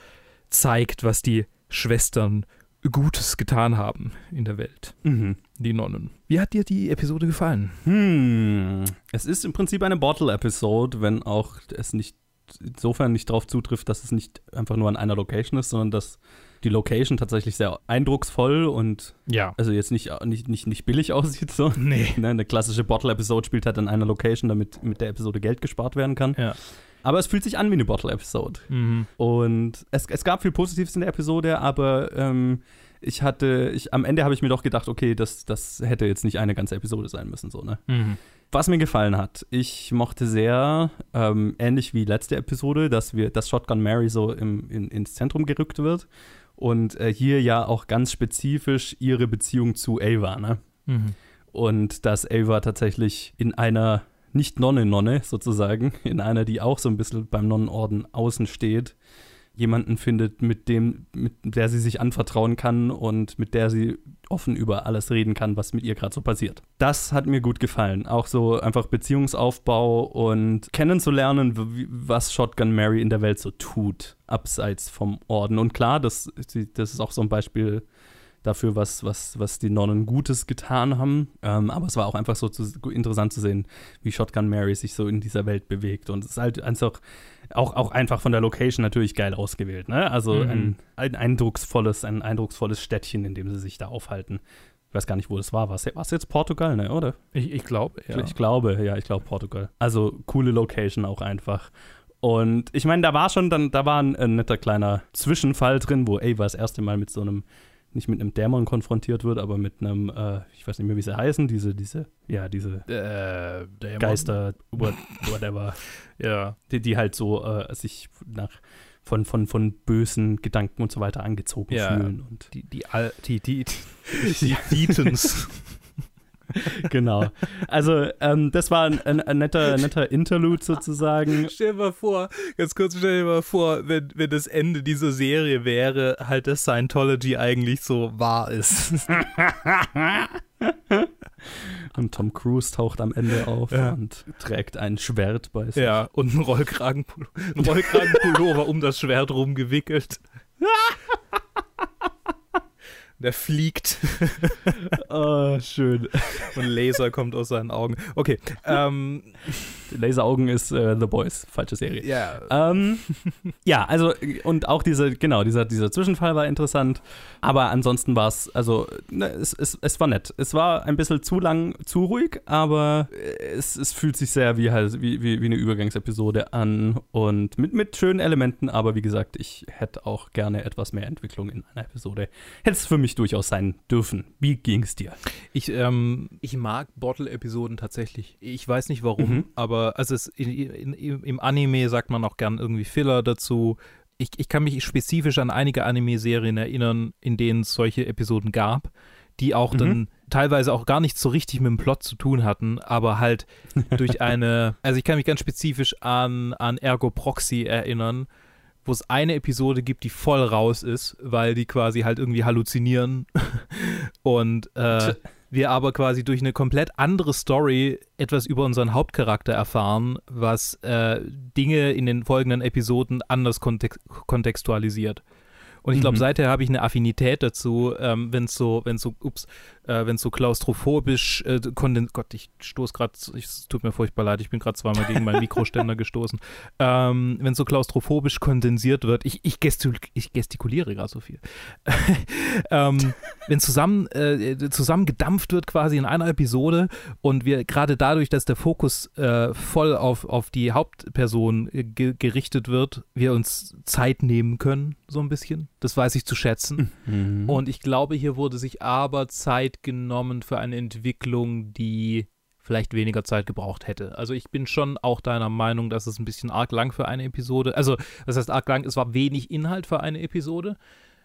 zeigt, was die Schwestern Gutes getan haben in der Welt, Mhm. Die Nonnen. Wie hat dir die Episode gefallen? Hm. Es ist im Prinzip eine Bottle-Episode, wenn auch es nicht insofern nicht darauf zutrifft, dass es nicht einfach nur an einer Location ist, sondern dass die Location tatsächlich sehr eindrucksvoll und Ja. also jetzt nicht, nicht, nicht, nicht billig aussieht. So. Nee. Ne, [LAUGHS] eine klassische Bottle-Episode spielt halt an einer Location, damit mit der Episode Geld gespart werden kann. Ja. Aber es fühlt sich an wie eine Bottle-Episode. Mhm. Und es, es gab viel Positives in der Episode, aber ähm, ich hatte, ich, am Ende habe ich mir doch gedacht, okay, das, das hätte jetzt nicht eine ganze Episode sein müssen, so, ne? Mhm. Was mir gefallen hat, ich mochte sehr, ähm, ähnlich wie letzte Episode, dass wir, dass Shotgun Mary so im, in, ins Zentrum gerückt wird. Und äh, hier ja auch ganz spezifisch ihre Beziehung zu Ava, ne? Mhm. Und dass Ava tatsächlich in einer nicht Nonne-Nonne sozusagen, [LAUGHS] in einer, die auch so ein bisschen beim Nonnenorden außen steht, jemanden findet, mit dem, mit der sie sich anvertrauen kann und mit der sie offen über alles reden kann, was mit ihr gerade so passiert. Das hat mir gut gefallen. Auch so einfach Beziehungsaufbau und kennenzulernen, was Shotgun Mary in der Welt so tut, abseits vom Orden. Und klar, das, das ist auch so ein Beispiel dafür, was, was, was die Nonnen Gutes getan haben. Ähm, aber es war auch einfach so zu, interessant zu sehen, wie Shotgun Mary sich so in dieser Welt bewegt. Und es ist halt einfach auch, auch einfach von der Location natürlich geil ausgewählt. Ne? Also Mhm. ein, ein eindrucksvolles, ein eindrucksvolles Städtchen, in dem sie sich da aufhalten. Ich weiß gar nicht, wo das war. War es jetzt Portugal, ne, oder? Ich, ich glaube, ja. Ich glaube, ja, ich glaube Portugal. Also coole Location auch einfach. Und ich meine, da war schon dann, da war ein, ein netter kleiner Zwischenfall drin, wo Ava das erste Mal mit so einem, nicht mit einem Dämon konfrontiert wird, aber mit einem, äh, ich weiß nicht mehr, wie sie heißen, diese, diese, ja, diese Äh. Geister, what, [LAUGHS] whatever, Ja. die, die halt so äh, sich nach von, von, von bösen Gedanken und so weiter angezogen Ja. fühlen. Und Die, die, Al die, die, die, die [LAUGHS] Deetons. [LAUGHS] [LAUGHS] genau. Also, ähm, das war ein, ein, ein netter, netter Interlude sozusagen. [LAUGHS] Stell dir mal vor, ganz kurz, stell dir mal vor, wenn, wenn das Ende dieser Serie wäre, halt, dass Scientology eigentlich so wahr ist. [LAUGHS] Und Tom Cruise taucht am Ende auf Ja. und trägt ein Schwert bei sich. ja, und ein Rollkragenpullover, ein Rollkragenpullover um das Schwert rumgewickelt. Der fliegt Oh, [LAUGHS] schön. und Laser kommt aus seinen Augen. Okay, ähm, Laseraugen ist äh, The Boys, falsche Serie. ja. Ähm, ja, also und auch diese, genau, dieser, dieser Zwischenfall war interessant, aber ansonsten war es, also ne, es, es, es war nett. Es war ein bisschen zu lang, zu ruhig, aber es, es fühlt sich sehr wie halt wie, wie, wie eine Übergangsepisode an und mit, mit schönen Elementen, aber wie gesagt, ich hätte auch gerne etwas mehr Entwicklung in einer Episode. Hätte es für mich durchaus sein dürfen. Wie ging es dir? Ich, ähm, ich mag Bottle-Episoden tatsächlich. Ich weiß nicht warum, Mhm. aber also es, in, in, im Anime sagt man auch gern irgendwie Filler dazu. Ich, ich kann mich spezifisch an einige Anime-Serien erinnern, in denen es solche Episoden gab, die auch Mhm. dann teilweise auch gar nicht so richtig mit dem Plot zu tun hatten, aber halt [LAUGHS] durch eine, also ich kann mich ganz spezifisch an, an Ergo Proxy erinnern, wo es eine Episode gibt, die voll raus ist, weil die quasi halt irgendwie halluzinieren [LAUGHS] und äh, wir aber quasi durch eine komplett andere Story etwas über unseren Hauptcharakter erfahren, was äh, Dinge in den folgenden Episoden anders kontext kontextualisiert. Und ich glaube, Mhm. seither habe ich eine Affinität dazu, ähm, wenn es so, wenn so, ups, äh, wenn so klaustrophobisch, äh, Gott, ich stoße gerade, es tut mir furchtbar leid, ich bin gerade zweimal gegen meinen Mikroständer [LAUGHS] gestoßen. Ähm, wenn so klaustrophobisch kondensiert wird, ich, ich, gestul ich gestikuliere gerade so viel. [LAUGHS] ähm, wenn zusammen, äh, zusammen gedampft wird quasi in einer Episode und wir gerade dadurch, dass der Fokus äh, voll auf, auf die Hauptperson äh, ge gerichtet wird, wir uns Zeit nehmen können, so ein bisschen. Das weiß ich zu schätzen. Mhm. Und ich glaube, hier wurde sich aber Zeit genommen für eine Entwicklung, die vielleicht weniger Zeit gebraucht hätte. Also ich bin schon auch deiner Meinung, dass es ein bisschen arg lang für eine Episode, also das heißt arg lang, es war wenig Inhalt für eine Episode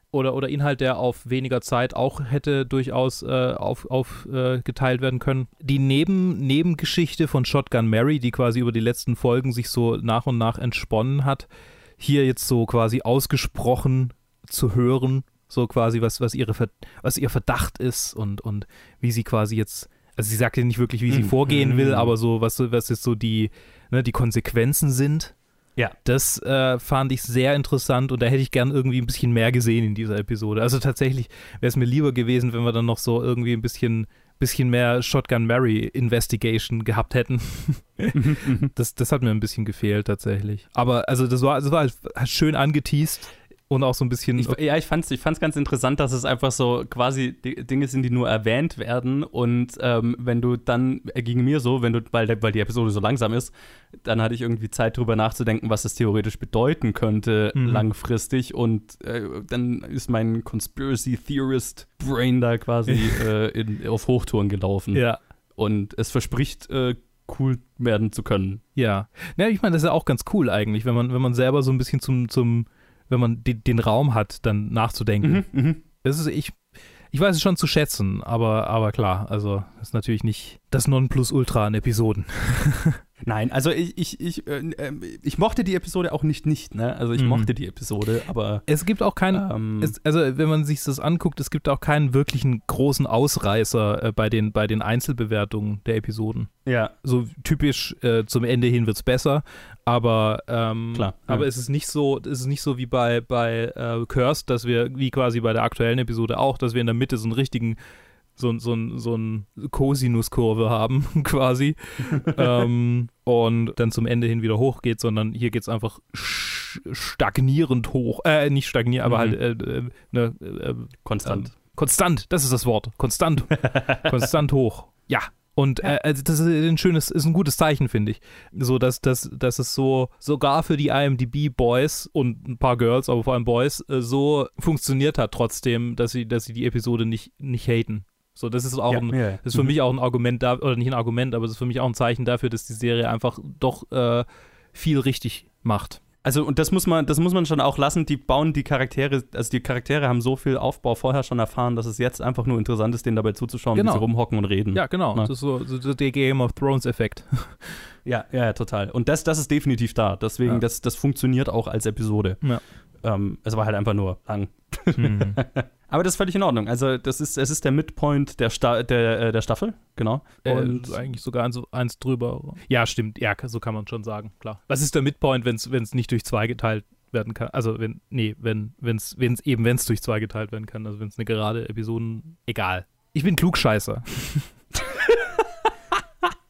oder, oder Inhalt, der auf weniger Zeit auch hätte durchaus äh, auf, auf, äh, geteilt werden können. Die Neben, Nebengeschichte von Shotgun Mary, die quasi über die letzten Folgen sich so nach und nach entsponnen hat, hier jetzt so quasi ausgesprochen zu hören, so quasi was, was, ihre, was ihr Verdacht ist und, und wie sie quasi jetzt, also sie sagt ja nicht wirklich, wie sie Mhm. vorgehen will, Mhm. aber so, was, was jetzt so die, ne, die Konsequenzen sind. Ja. Das äh, fand ich sehr interessant und da hätte ich gern irgendwie ein bisschen mehr gesehen in dieser Episode. Also tatsächlich wäre es mir lieber gewesen, wenn wir dann noch so irgendwie ein bisschen, bisschen mehr Shotgun Mary Investigation gehabt hätten. [LAUGHS] das, das hat mir ein bisschen gefehlt tatsächlich. Aber also das war, das war halt schön angeteased und auch so ein bisschen. Ich, ja, ich fand es ich fand's ganz interessant, dass es einfach so quasi Dinge sind, die nur erwähnt werden. Und ähm, wenn du dann, äh, ging mir so, wenn du, weil, weil die Episode so langsam ist, dann hatte ich irgendwie Zeit drüber nachzudenken, was das theoretisch bedeuten könnte Mhm. langfristig. Und äh, dann ist mein Conspiracy Theorist Brain da quasi [LAUGHS] äh, in, auf Hochtouren gelaufen. ja. Und es verspricht, äh, cool werden zu können. Ja. Ja, ich meine, das ist ja auch ganz cool eigentlich, wenn man, wenn man selber so ein bisschen zum, zum wenn man die, den Raum hat, dann nachzudenken. Mhm. Das ist, ich, ich weiß es schon zu schätzen, aber, aber klar, also das ist natürlich nicht das Nonplusultra an Episoden. [LAUGHS] Nein, also ich, ich, ich, äh, ähm, ich mochte die Episode auch nicht nicht, ne? Also ich Mhm. mochte die Episode, aber Es gibt auch keinen, ähm, es, also wenn man sich das anguckt, es gibt auch keinen wirklichen großen Ausreißer äh, bei, den, bei den Einzelbewertungen der Episoden. ja, So typisch äh, zum Ende hin wird es besser, aber, ähm, Klar, ja. aber es ist nicht so, es ist nicht so wie bei, bei äh, Cursed, dass wir, wie quasi bei der aktuellen Episode auch, dass wir in der Mitte so einen richtigen so, ein- so, so ein Cosinuskurve haben, [LAUGHS] quasi. ähm, und dann zum Ende hin wieder hochgeht, sondern hier geht es einfach sch- stagnierend hoch. Äh, nicht stagnierend, aber Mhm. halt äh, äh, ne, äh, konstant. ähm, konstant, das ist das Wort. Konstant. [LAUGHS] konstant hoch. Ja. Und äh, also das ist ein schönes, ist ein gutes Zeichen, finde ich. So, dass, dass, dass es so, sogar für die IMDB-Boys und ein paar Girls, aber vor allem Boys, äh, so funktioniert hat trotzdem, dass sie, dass sie die Episode nicht, nicht haten. So, das ist auch ja, ein, ja, ja. das ist für Mhm. mich auch ein Argument da, oder nicht ein Argument, aber das ist für mich auch ein Zeichen dafür, dass die Serie einfach doch äh, viel richtig macht. Also, und das muss man, das muss man schon auch lassen. Die bauen die Charaktere, also die Charaktere haben so viel Aufbau vorher schon erfahren, dass es jetzt einfach nur interessant ist, denen dabei zuzuschauen, Genau. wie sie rumhocken und reden. Ja, genau. Na. Das ist so, so der Game of Thrones-Effekt. [LAUGHS] ja, ja, ja, total. Und das, das ist definitiv da. Deswegen, das, das funktioniert auch als Episode. Ja. Ähm, es war halt einfach nur lang. Hm. [LAUGHS] Aber das ist völlig in Ordnung. Also, das ist, es ist der Midpoint der, Sta der, äh, der Staffel, genau. Und eigentlich sogar eins, eins drüber. Ja, stimmt. Ja, so kann man schon sagen, klar. Was ist der Midpoint, wenn es nicht durch zwei geteilt werden kann? Also, wenn, nee, wenn es eben, wenn es durch zwei geteilt werden kann. Also, wenn es eine gerade Episoden. Egal. Ich bin Klugscheißer. [LAUGHS]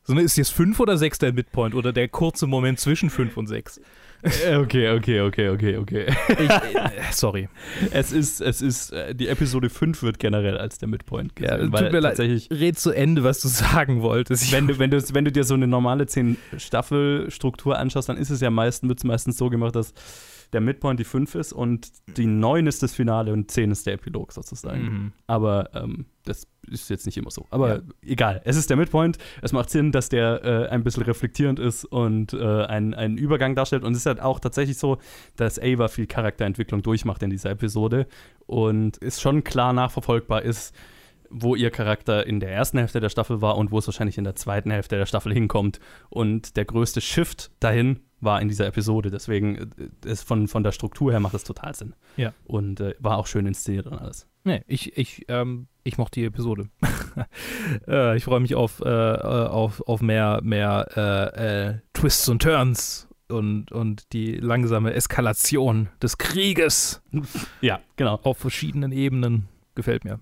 so, ne, ist jetzt fünf oder sechs der Midpoint oder der kurze Moment zwischen fünf und sechs? Äh, okay, okay, okay, okay, okay. Ich, äh, sorry. es ist, es ist, äh, die Episode 5 wird generell als der Midpoint gesehen. Ja, tut weil mir leid. Red zu Ende, was du [LAUGHS] sagen wolltest. Wenn du, wenn, du, wenn du dir so eine normale 10-Staffel-Struktur anschaust, dann ist es ja meistens, wird es meistens so gemacht, dass der Midpoint die 5 ist und die 9 ist das Finale und 10 ist der Epilog sozusagen. Mhm. Aber ähm, das ist jetzt nicht immer so. Aber Ja. egal, es ist der Midpoint. Es macht Sinn, dass der äh, ein bisschen reflektierend ist und äh, einen, einen Übergang darstellt. Und es ist halt auch tatsächlich so, dass Ava viel Charakterentwicklung durchmacht in dieser Episode und es schon klar nachverfolgbar ist, wo ihr Charakter in der ersten Hälfte der Staffel war und wo es wahrscheinlich in der zweiten Hälfte der Staffel hinkommt. Und der größte Shift dahin war in dieser Episode. Deswegen äh, ist von, von der Struktur her macht es total Sinn. Ja. Und äh, war auch schön inszeniert und alles. Nee, ich, ich, ähm, ich mochte die Episode. [LAUGHS] äh, ich freue mich auf, äh, äh, auf, auf mehr, mehr äh, äh, Twists und Turns und, und die langsame Eskalation des Krieges Ja, genau. auf verschiedenen Ebenen. Gefällt mir.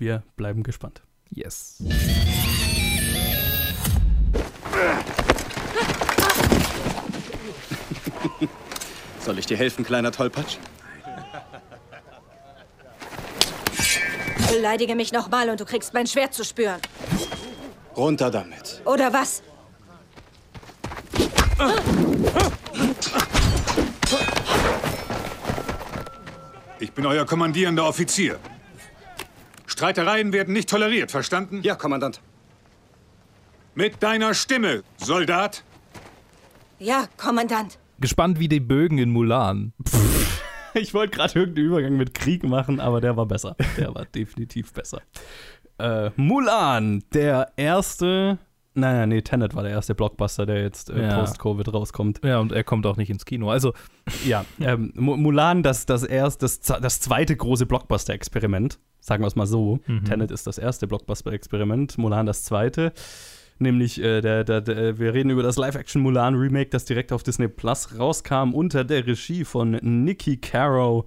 Wir bleiben gespannt. Yes. [LAUGHS] Soll ich dir helfen, kleiner Tollpatsch? Beleidige mich nochmal und du kriegst mein Schwert zu spüren. Runter damit. Oder was? Ich bin euer kommandierender Offizier. Streitereien werden nicht toleriert, verstanden? Ja, Kommandant. Mit deiner Stimme, Soldat. Ja, Kommandant. Gespannt wie die Bögen in Mulan. [LAUGHS] Ich wollte gerade irgendeinen Übergang mit Krieg machen, aber der war besser. Der war definitiv besser. Äh, Mulan, der erste. Nein, nein, nee, Tenet war der erste Blockbuster, der jetzt äh, Ja. post-Covid rauskommt. Ja, und er kommt auch nicht ins Kino. Also, Ja, [LAUGHS] ähm, Mu- Mulan, das, das, erst, das, das zweite große Blockbuster-Experiment. Sagen wir es mal so. Tenet ist das erste Blockbuster-Experiment, Mulan das zweite. Nämlich, äh, der, der, der, wir reden über das Live-Action-Mulan-Remake, das direkt auf Disney Plus rauskam, unter der Regie von Nikki Caro,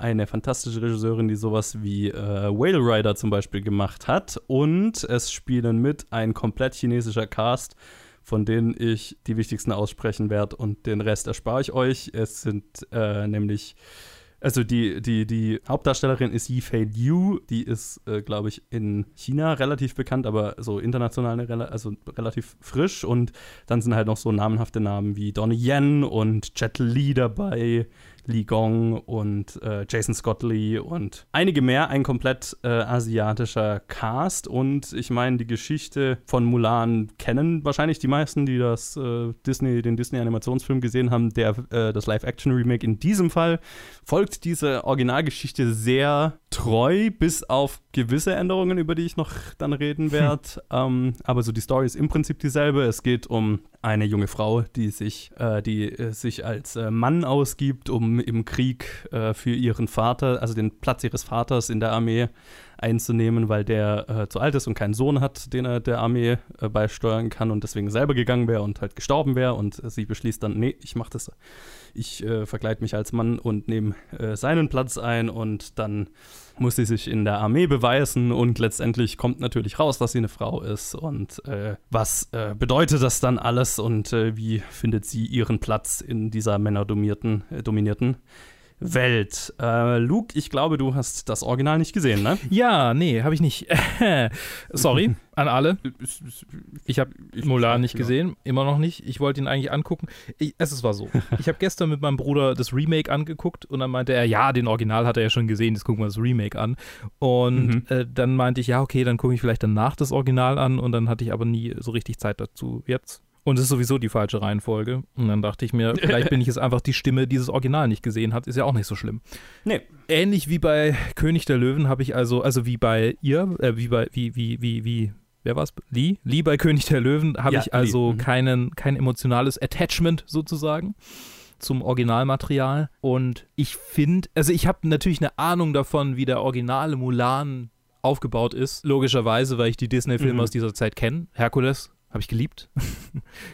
eine fantastische Regisseurin, die sowas wie äh, Whale Rider zum Beispiel gemacht hat. Und es spielen mit ein komplett chinesischer Cast, von denen ich die wichtigsten aussprechen werde und den Rest erspare ich euch. Es sind äh, nämlich, also die, die, die Hauptdarstellerin ist Yifei Liu, die ist, äh, glaube ich, in China relativ bekannt, aber so international, also relativ frisch. Und dann sind halt noch so namenhafte Namen wie Donnie Yen und Jet Li dabei. Li Gong und äh, Jason Scott Lee und einige mehr, ein komplett äh, asiatischer Cast. Und ich meine, die Geschichte von Mulan kennen wahrscheinlich die meisten, die das äh, Disney, den Disney-Animationsfilm gesehen haben. Der, äh, das Live-Action-Remake in diesem Fall folgt diese Originalgeschichte sehr treu, bis auf gewisse Änderungen, über die ich noch dann reden [LAUGHS] werde. ähm, aber so die Story ist im Prinzip dieselbe. Es geht um eine junge Frau, die sich, äh, die äh, sich als Mann ausgibt, um im Krieg äh, für ihren Vater, also den Platz ihres Vaters in der Armee einzunehmen, weil der äh, zu alt ist und keinen Sohn hat, den er der Armee äh, beisteuern kann und deswegen selber gegangen wäre und halt gestorben wäre. Und sie beschließt dann, nee, ich mache das, ich äh, verkleide mich als Mann und nehme äh, seinen Platz ein und dann muss sie sich in der Armee beweisen und letztendlich kommt natürlich raus, dass sie eine Frau ist und äh, was äh, bedeutet das dann alles und äh, wie findet sie ihren Platz in dieser männerdominierten äh, dominierten Welt. Äh, Luke, ich glaube, du hast das Original nicht gesehen, ne? ja, nee, habe ich nicht. [LAUGHS] Sorry an alle. [LAUGHS] Ich habe Mulan nicht gesehen, immer noch nicht. Ich wollte ihn eigentlich angucken. Ich, es war so. Ich habe gestern mit meinem Bruder das Remake angeguckt und dann meinte er, ja, den Original hat er ja schon gesehen, jetzt gucken wir das Remake an. Und Mhm. äh, dann meinte ich, ja, okay, dann gucke ich vielleicht danach das Original an und dann hatte ich aber nie so richtig Zeit dazu jetzt. Und es ist sowieso die falsche Reihenfolge. Und dann dachte ich mir, [LAUGHS] vielleicht bin ich jetzt einfach die Stimme, die das Original nicht gesehen hat, ist ja auch nicht so schlimm. Nee. Ähnlich wie bei König der Löwen habe ich also, also wie bei ihr, äh, wie bei, wie, wie, wie, wie, wer war's? Lee? Lee bei König der Löwen habe Ja, ich also mhm. keinen, kein emotionales Attachment sozusagen zum Originalmaterial. Und ich finde, also ich habe natürlich eine Ahnung davon, wie der originale Mulan aufgebaut ist. Logischerweise, weil ich die Disney-Filme Mhm. aus dieser Zeit kenne. Herkules habe ich geliebt. [LAUGHS]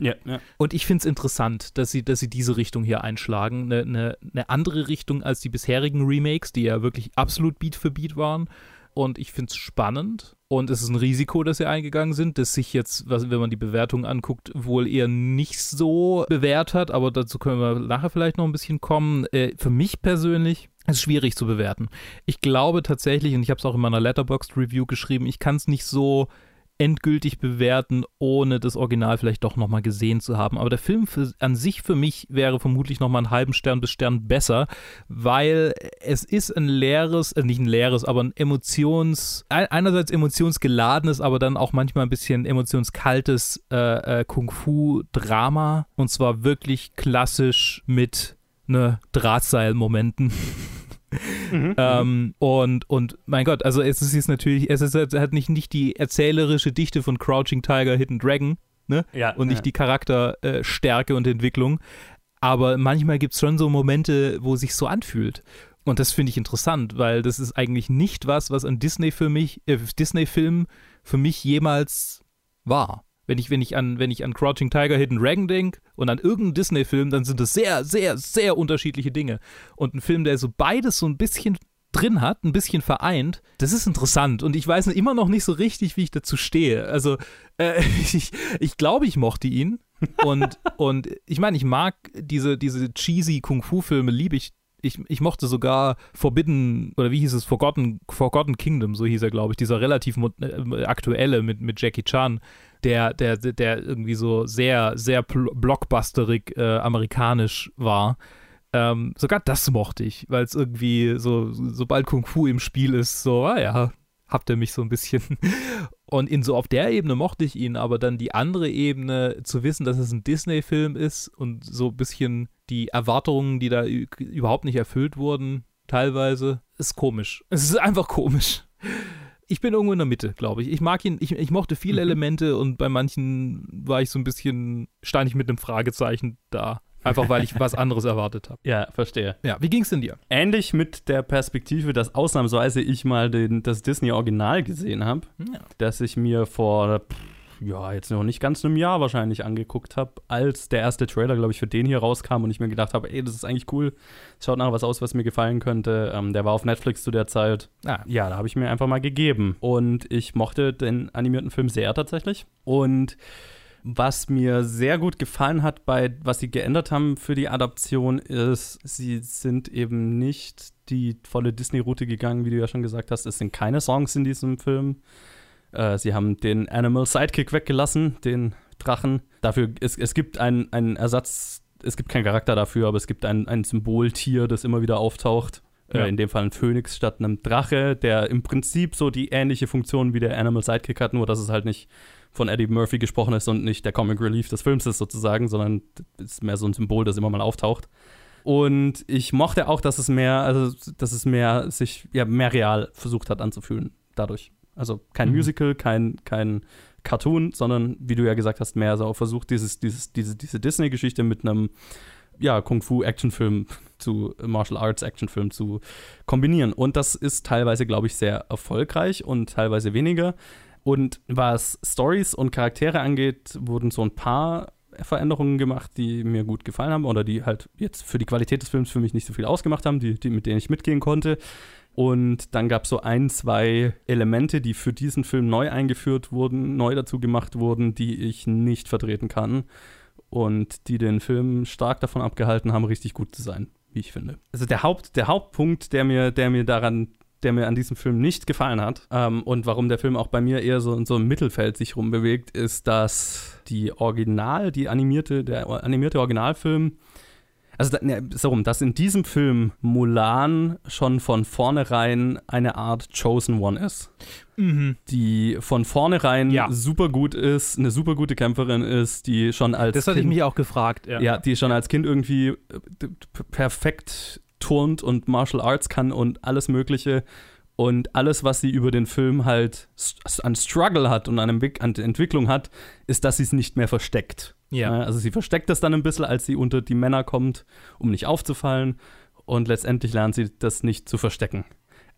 Ja, ja. Und ich finde es interessant, dass sie, dass sie diese Richtung hier einschlagen. Eine, eine, eine andere Richtung als die bisherigen Remakes, die ja wirklich absolut Beat für Beat waren. Und ich finde es spannend. Und es ist ein Risiko, das sie eingegangen sind, das sich jetzt, was, wenn man die Bewertung anguckt, wohl eher nicht so bewährt hat. Aber dazu können wir nachher vielleicht noch ein bisschen kommen. Äh, für mich persönlich ist es schwierig zu bewerten. Ich glaube tatsächlich, und ich habe es auch in meiner Letterboxd Review geschrieben, ich kann es nicht so endgültig bewerten, ohne das Original vielleicht doch nochmal gesehen zu haben. Aber der Film für, an sich für mich wäre vermutlich nochmal einen halben Stern bis Stern besser, weil es ist ein leeres, äh, nicht ein leeres, aber ein Emotions, ein- einerseits emotionsgeladenes, aber dann auch manchmal ein bisschen emotionskaltes äh, äh, Kung-Fu-Drama. Und zwar wirklich klassisch mit ne Drahtseil-Momenten. [LAUGHS] Ähm, und, und mein Gott, also es ist jetzt natürlich, es ist hat nicht, nicht die erzählerische Dichte von Crouching Tiger, Hidden Dragon, ne? Ja, Und nicht ja. die Charakterstärke äh, und Entwicklung. Aber manchmal gibt es schon so Momente, wo es sich so anfühlt. Und das finde ich interessant, weil das ist eigentlich nicht was, was an Disney für mich, äh, Disney-Filmen für mich jemals war. Wenn ich, wenn ich an, wenn ich an Crouching Tiger, Hidden Dragon denke und an irgendeinen Disney-Film, dann sind das sehr, sehr, sehr unterschiedliche Dinge. Und ein Film, der so beides so ein bisschen drin hat, ein bisschen vereint, das ist interessant. Und ich weiß immer noch nicht so richtig, wie ich dazu stehe. Also, äh, [LAUGHS] ich, ich glaube, ich mochte ihn. Und, [LAUGHS] und ich meine, ich mag diese, diese cheesy Kung-Fu-Filme, liebe ich. Ich, ich mochte sogar Forbidden, oder wie hieß es, Forgotten, Forgotten Kingdom, so hieß er, glaube ich, dieser relativ äh, aktuelle mit, mit Jackie Chan, der, der, der irgendwie so sehr, sehr blockbusterig äh, amerikanisch war. Ähm, sogar das mochte ich, weil es irgendwie so, sobald Kung Fu im Spiel ist, so, ah ja, habt ihr mich so ein bisschen. [LAUGHS] Und in so auf der Ebene mochte ich ihn, aber dann die andere Ebene, zu wissen, dass es ein Disney-Film ist und so ein bisschen die Erwartungen, die da überhaupt nicht erfüllt wurden, teilweise, ist komisch. Es ist einfach komisch. Ich bin irgendwo in der Mitte, glaube ich. Ich mag ihn, ich, ich mochte viele mhm. Elemente und bei manchen war ich so ein bisschen, stand ich mit einem Fragezeichen da. Einfach weil ich [LAUGHS] was anderes erwartet habe. Ja, verstehe. Ja, wie ging es denn dir? Ähnlich mit der Perspektive, dass ausnahmsweise ich mal den, das Disney-Original gesehen habe, ja. dass ich mir vor, ja, jetzt noch nicht ganz einem Jahr wahrscheinlich angeguckt habe, als der erste Trailer, glaube ich, für den hier rauskam und ich mir gedacht habe, ey, das ist eigentlich cool. Schaut nach was aus, was mir gefallen könnte. Ähm, der war auf Netflix zu der Zeit. Ah. Ja, da habe ich mir einfach mal gegeben. Und ich mochte den animierten Film sehr tatsächlich. Und was mir sehr gut gefallen hat bei, was sie geändert haben für die Adaption, ist, sie sind eben nicht die volle Disney-Route gegangen, wie du ja schon gesagt hast. Es sind keine Songs in diesem Film. Äh, sie haben den Animal Sidekick weggelassen, den Drachen. Dafür, es, es gibt einen, einen Ersatz, es gibt keinen Charakter dafür, aber es gibt ein, ein Symboltier, das immer wieder auftaucht. Äh, ja. Äh, in dem Fall ein Phönix statt einem Drache, der im Prinzip so die ähnliche Funktion wie der Animal Sidekick hat, nur dass es halt nicht von Eddie Murphy gesprochen ist und nicht der Comic Relief des Films ist sozusagen, sondern ist mehr so ein Symbol, das immer mal auftaucht. Und ich mochte auch, dass es mehr, also dass es mehr sich ja mehr real versucht hat anzufühlen dadurch. Also kein mhm. Musical, kein, kein Cartoon, sondern wie du ja gesagt hast, mehr so versucht, dieses, dieses, diese, diese Disney-Geschichte mit einem ja, Kung-Fu-Actionfilm [LAUGHS] zu Martial Arts Actionfilm zu kombinieren. Und das ist teilweise, glaube ich, sehr erfolgreich und teilweise weniger. Und was Stories und Charaktere angeht, wurden so ein paar Veränderungen gemacht, die mir gut gefallen haben oder die halt jetzt für die Qualität des Films für mich nicht so viel ausgemacht haben, die, die mit denen ich mitgehen konnte. Und dann gab es so ein, zwei Elemente, die für diesen Film neu eingeführt wurden, neu dazu gemacht wurden, die ich nicht vertreten kann und die den Film stark davon abgehalten haben, richtig gut zu sein, wie ich finde. Also der, Haupt, der Hauptpunkt, der mir, der mir daran der mir an diesem Film nicht gefallen hat ähm, und warum der Film auch bei mir eher so in so einem Mittelfeld sich rumbewegt, ist, dass die Original, die animierte, der animierte Originalfilm also da, ne, so rum, dass in diesem Film Mulan schon von vornherein eine Art Chosen One ist. Mhm. Die von vornherein ja. super gut ist, eine super gute Kämpferin ist, die schon als Das hatte kind, ich mich auch gefragt, ja. Ja, die schon als Kind irgendwie äh, perfekt turnt und Martial Arts kann und alles Mögliche. Und alles, was sie über den Film halt an Struggle hat und an Entwicklung hat, ist, dass sie es nicht mehr versteckt. Ja. Also sie versteckt das dann ein bisschen, als sie unter die Männer kommt, um nicht aufzufallen. Und letztendlich lernt sie das nicht zu verstecken.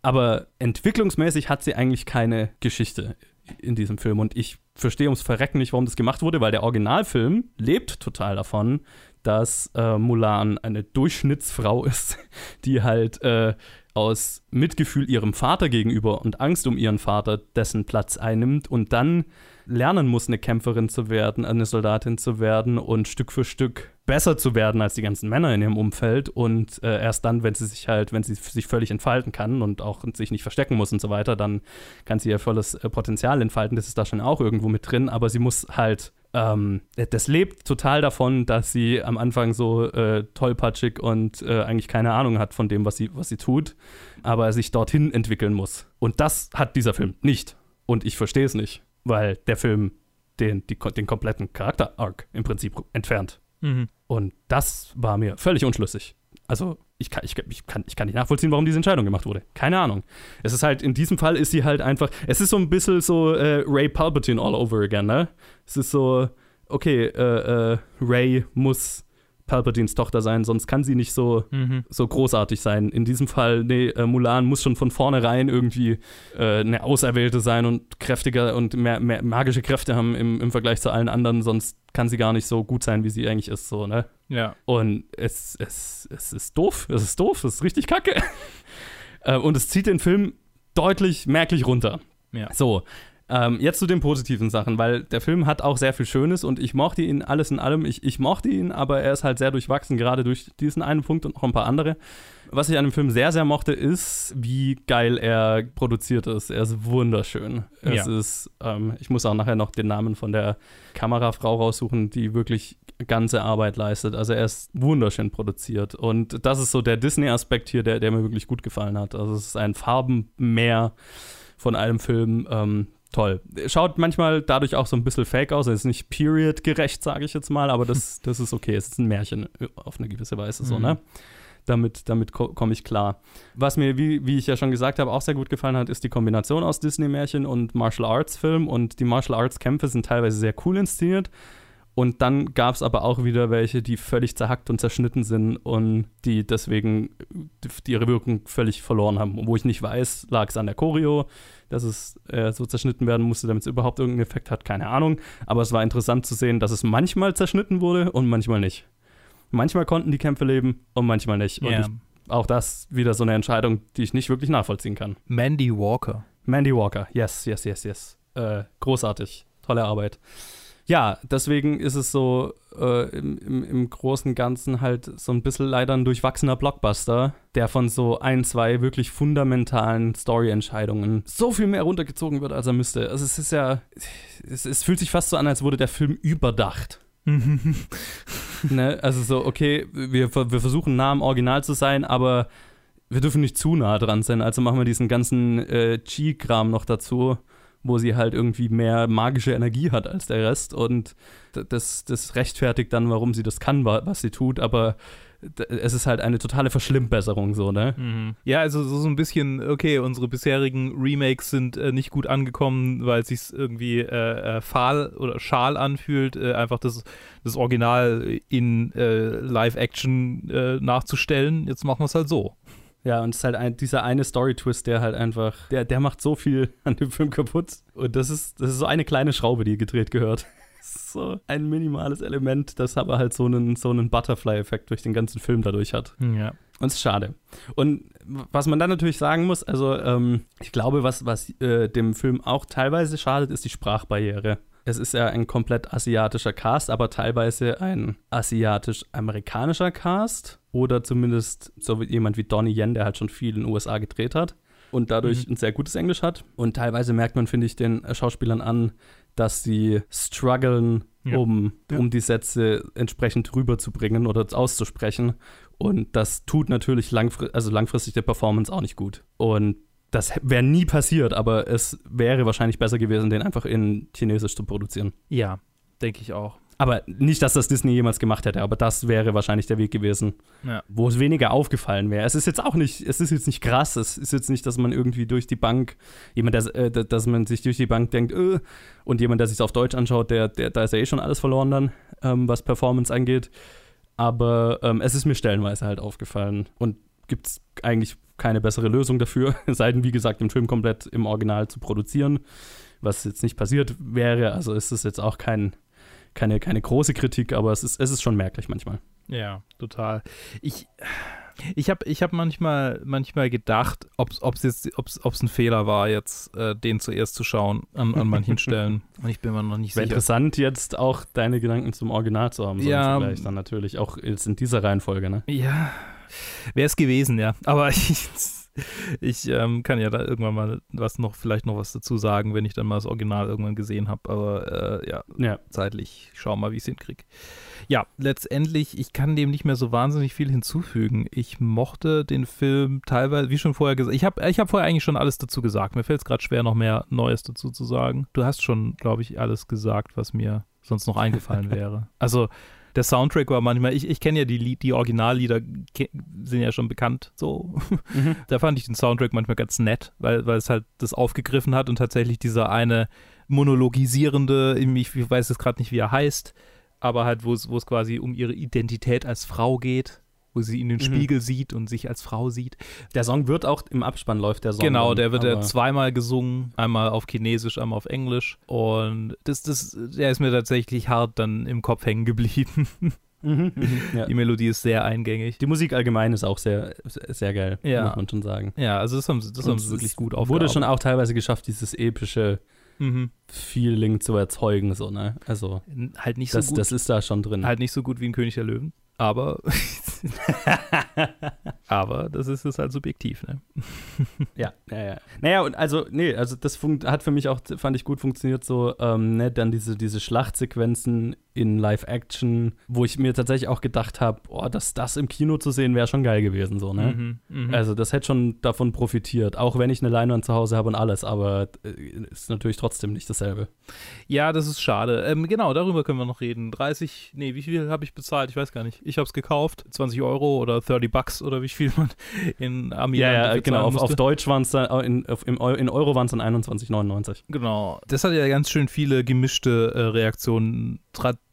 Aber entwicklungsmäßig hat sie eigentlich keine Geschichte in diesem Film. Und ich verstehe ums Verrecken nicht, warum das gemacht wurde, weil der Originalfilm lebt total davon, dass äh, Mulan eine Durchschnittsfrau [LAUGHS] ist, die halt äh, aus Mitgefühl ihrem Vater gegenüber und Angst um ihren Vater dessen Platz einnimmt und dann lernen muss, eine Kämpferin zu werden, eine Soldatin zu werden und Stück für Stück besser zu werden als die ganzen Männer in ihrem Umfeld und äh, erst dann, wenn sie sich halt, wenn sie sich völlig entfalten kann und auch sich nicht verstecken muss und so weiter, dann kann sie ihr volles äh, Potenzial entfalten. Das ist da schon auch irgendwo mit drin, aber sie muss halt ähm, das lebt total davon, dass sie am Anfang so äh, tollpatschig und äh, eigentlich keine Ahnung hat von dem, was sie, was sie tut, aber sich dorthin entwickeln muss. Und das hat dieser Film nicht. Und ich verstehe es nicht, weil der Film den, die, den kompletten Charakter-Arc im Prinzip entfernt. Mhm. Und das war mir völlig unschlüssig. Also ich kann, ich, ich, kann, ich kann nicht nachvollziehen, warum diese Entscheidung gemacht wurde. Keine Ahnung. Es ist halt, in diesem Fall ist sie halt einfach, es ist so ein bisschen so äh, Ray Palpatine all over again, ne? Es ist so, okay, äh, äh, Ray muss Palpatines Tochter sein, sonst kann sie nicht so, mhm. so großartig sein. In diesem Fall, nee, äh, Mulan muss schon von vornherein irgendwie äh, eine Auserwählte sein und kräftiger und mehr, mehr magische Kräfte haben im, im Vergleich zu allen anderen, sonst kann sie gar nicht so gut sein, wie sie eigentlich ist, so, ne? Ja. Und es, es, es ist doof, es ist doof, es ist richtig kacke. [LAUGHS] Äh, und es zieht den Film deutlich merklich runter. Ja. So, ähm, jetzt zu den positiven Sachen, weil der Film hat auch sehr viel Schönes und ich mochte ihn alles in allem. Ich, ich mochte ihn, aber er ist halt sehr durchwachsen, gerade durch diesen einen Punkt und noch ein paar andere. Was ich an dem Film sehr, sehr mochte, ist, wie geil er produziert ist. Er ist wunderschön. Es ja. ist, ähm, ich muss auch nachher noch den Namen von der Kamerafrau raussuchen, die wirklich ganze Arbeit leistet. Also er ist wunderschön produziert. Und das ist so der Disney-Aspekt hier, der, der mir wirklich gut gefallen hat. Also es ist ein Farbenmeer von einem Film. Ähm, toll. Schaut manchmal dadurch auch so ein bisschen fake aus. Er ist nicht period-gerecht, sage ich jetzt mal, aber das, [LAUGHS] das ist okay. Es ist ein Märchen äh, auf eine gewisse Weise so, Mhm. ne? Damit, damit ko komme ich klar. Was mir, wie, wie ich ja schon gesagt habe, auch sehr gut gefallen hat, ist die Kombination aus Disney-Märchen und Martial Arts-Film. Und die Martial Arts-Kämpfe sind teilweise sehr cool inszeniert. Und dann gab es aber auch wieder welche, die völlig zerhackt und zerschnitten sind und die deswegen die ihre Wirkung völlig verloren haben. Und wo ich nicht weiß, lag es an der Choreo, dass es äh, so zerschnitten werden musste, damit es überhaupt irgendeinen Effekt hat, keine Ahnung. Aber es war interessant zu sehen, dass es manchmal zerschnitten wurde und manchmal nicht. Manchmal konnten die Kämpfe leben und manchmal nicht. Und Ja. ich, auch das wieder so eine Entscheidung, die ich nicht wirklich nachvollziehen kann. Mandy Walker. Mandy Walker, yes, yes, yes, yes. Äh, großartig, tolle Arbeit. Ja, deswegen ist es so äh, im, im, im Großen und Ganzen halt so ein bisschen leider ein durchwachsener Blockbuster, der von so ein, zwei wirklich fundamentalen Story-Entscheidungen so viel mehr runtergezogen wird, als er müsste. Also es ist ja, es, es fühlt sich fast so an, als wurde der Film überdacht. [LAUGHS] ne? Also so, okay, wir, wir versuchen nah am Original zu sein, aber wir dürfen nicht zu nah dran sein. Also machen wir diesen ganzen äh, Chi-Kram noch dazu, wo sie halt irgendwie mehr magische Energie hat als der Rest. Und das, das rechtfertigt dann, warum sie das kann, wa- was sie tut. Aber es ist halt eine totale Verschlimmbesserung so, ne? Mhm. Ja, also so, ein bisschen, okay, unsere bisherigen Remakes sind äh, nicht gut angekommen, weil es sich irgendwie äh, äh, fahl oder schal anfühlt, äh, einfach das, das Original in äh, Live-Action nachzustellen. Jetzt machen wir es halt so. Ja, und es ist halt ein, dieser eine Story-Twist, der halt einfach, der, der macht so viel [LAUGHS] an dem Film kaputt. Und das ist, das ist so eine kleine Schraube, die gedreht gehört. [LAUGHS] So ein minimales Element, das aber halt so einen, so einen Butterfly-Effekt durch den ganzen Film dadurch hat. Ja. Und es ist schade. Und was man dann natürlich sagen muss, also ähm, ich glaube, was, was äh, dem Film auch teilweise schadet, ist die Sprachbarriere. Es ist ja ein komplett asiatischer Cast, aber teilweise ein asiatisch-amerikanischer Cast. Oder zumindest so wie jemand wie Donnie Yen, der halt schon viel in den USA gedreht hat und dadurch ein sehr gutes Englisch hat. Und teilweise merkt man, finde ich, den Schauspielern an, dass sie strugglen, Ja. um, Ja. um die Sätze entsprechend rüberzubringen oder auszusprechen. Und das tut natürlich langfri also langfristig der Performance auch nicht gut. Und das wäre nie passiert, aber es wäre wahrscheinlich besser gewesen, den einfach in Chinesisch zu produzieren. Ja, denke ich auch. Aber nicht, dass das Disney jemals gemacht hätte, aber das wäre wahrscheinlich der Weg gewesen, Ja. wo es weniger aufgefallen wäre. Es ist jetzt auch nicht, es ist jetzt nicht krass, es ist jetzt nicht, dass man irgendwie durch die Bank, jemand, der, äh, da- dass man sich durch die Bank denkt, äh, und jemand, der sich auf Deutsch anschaut, der, der, da ist ja eh schon alles verloren dann, ähm, was Performance angeht. Aber ähm, es ist mir stellenweise halt aufgefallen und gibt es eigentlich keine bessere Lösung dafür, [LAUGHS] sei denn, wie gesagt, den Film komplett im Original zu produzieren, was jetzt nicht passiert wäre. Also ist es jetzt auch kein, keine, keine große Kritik, aber es ist, es ist schon merklich manchmal. Ja, total. Ich, ich habe ich hab manchmal, manchmal gedacht, ob es jetzt ob's, ob's ein Fehler war, jetzt äh, den zuerst zu schauen an, an manchen [LAUGHS] Stellen. Und ich bin mir noch nicht Wäre sicher. interessant, jetzt auch deine Gedanken zum Original zu haben. Ja. Vergleich dann natürlich auch jetzt in dieser Reihenfolge, ne? Ja, wäre es gewesen, ja. Aber [LAUGHS] ich, ich ähm, kann ja da irgendwann mal was noch, vielleicht noch was dazu sagen, wenn ich dann mal das Original irgendwann gesehen habe. Aber äh, ja, Ja. zeitlich. Schau mal, wie ich es hinkriege. Ja, letztendlich, ich kann dem nicht mehr so wahnsinnig viel hinzufügen. Ich mochte den Film teilweise, wie schon vorher gesagt, ich habe ich hab vorher eigentlich schon alles dazu gesagt. Mir fällt es gerade schwer, noch mehr Neues dazu zu sagen. Du hast schon, glaube ich, alles gesagt, was mir sonst noch eingefallen [LAUGHS] wäre. Also, der Soundtrack war manchmal, ich, ich kenne ja die, die Originallieder, sind ja schon bekannt so. Mhm. [LAUGHS] Da fand ich den Soundtrack manchmal ganz nett, weil, weil es halt das aufgegriffen hat und tatsächlich dieser eine monologisierende, ich weiß jetzt gerade nicht, wie er heißt, aber halt, wo es quasi um ihre Identität als Frau geht, wo sie in den Mhm. Spiegel sieht und sich als Frau sieht. Der Song wird auch im Abspann läuft der Song. Genau, der wird ja zweimal gesungen, einmal auf Chinesisch, einmal auf Englisch. Und das, das, der ist mir tatsächlich hart dann im Kopf hängen geblieben. [LAUGHS] Mhm, mhm, ja. Die Melodie ist sehr eingängig. Die Musik allgemein ist auch sehr, sehr geil, Ja. muss man schon sagen. Ja, also das haben sie, das haben sie es wirklich gut Wurde aufgearbeitet. schon auch teilweise geschafft, dieses epische Mhm. Feeling zu erzeugen, so, ne? Also, Halt nicht so das, gut. das ist da schon drin. halt nicht so gut wie ein König der Löwen, aber [LAUGHS] [LAUGHS] [LAUGHS] Aber das ist, ist halt subjektiv, ne? Ja, ja, ja. Naja, und also, nee, also das hat für mich auch, fand ich gut funktioniert, so, ähm, ne, dann diese, diese Schlachtsequenzen in Live-Action, wo ich mir tatsächlich auch gedacht habe, oh, dass das im Kino zu sehen wäre schon geil gewesen, so, ne? Mhm, mhm. Also das hätte schon davon profitiert, auch wenn ich eine Leinwand zu Hause habe und alles, aber äh, ist natürlich trotzdem nicht dasselbe. Ja, das ist schade. Ähm, genau, darüber können wir noch reden. 30, nee, wie viel habe ich bezahlt? Ich weiß gar nicht. Ich habe es gekauft. 20 Euro oder 30 Bucks oder wie viel man in Amiland Ja, ja, genau. Auf, auf. Deutsch waren es dann, äh, in, auf, in Euro waren es dann 21,99. Genau. Das hat ja ganz schön viele gemischte äh, Reaktionen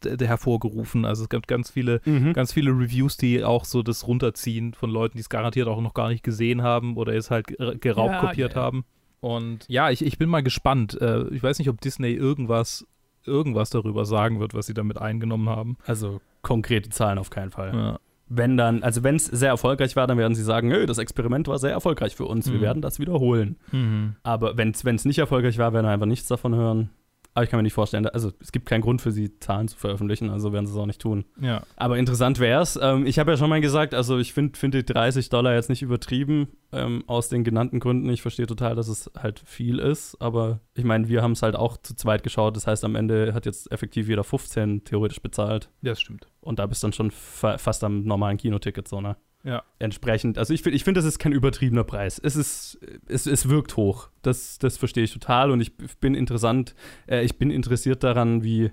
äh, hervorgerufen. Also es gab ganz viele, Mhm. ganz viele Reviews, die auch so das runterziehen von Leuten, die es garantiert auch noch gar nicht gesehen haben oder es halt ge- geraubt Ja, kopiert ja, ja. haben. Und ja, ich, ich bin mal gespannt. Äh, ich weiß nicht, ob Disney irgendwas, irgendwas darüber sagen wird, was sie damit eingenommen haben. Also konkrete Zahlen auf keinen Fall. Ja. Wenn dann, also wenn es sehr erfolgreich war, dann werden sie sagen, "Nö, das Experiment war sehr erfolgreich für uns, wir Mhm. werden das wiederholen. Mhm. Aber wenn es nicht erfolgreich war, werden wir einfach nichts davon hören. Aber ich kann mir nicht vorstellen, also es gibt keinen Grund für sie, Zahlen zu veröffentlichen, also werden sie es auch nicht tun. Ja. Aber interessant wäre es. Ähm, ich habe ja schon mal gesagt, also ich finde find die 30 Dollar jetzt nicht übertrieben, ähm, aus den genannten Gründen. Ich verstehe total, dass es halt viel ist, aber ich meine, wir haben es halt auch zu zweit geschaut. Das heißt, am Ende hat jetzt effektiv jeder 15 theoretisch bezahlt. Das stimmt. Und da bist du dann schon fa fast am normalen Kinoticket, so, ne? Ja. Entsprechend, also ich finde, ich find, das ist kein übertriebener Preis. Es ist, es, es wirkt hoch. Das, das verstehe ich total und ich bin interessant, äh, ich bin interessiert daran, wie,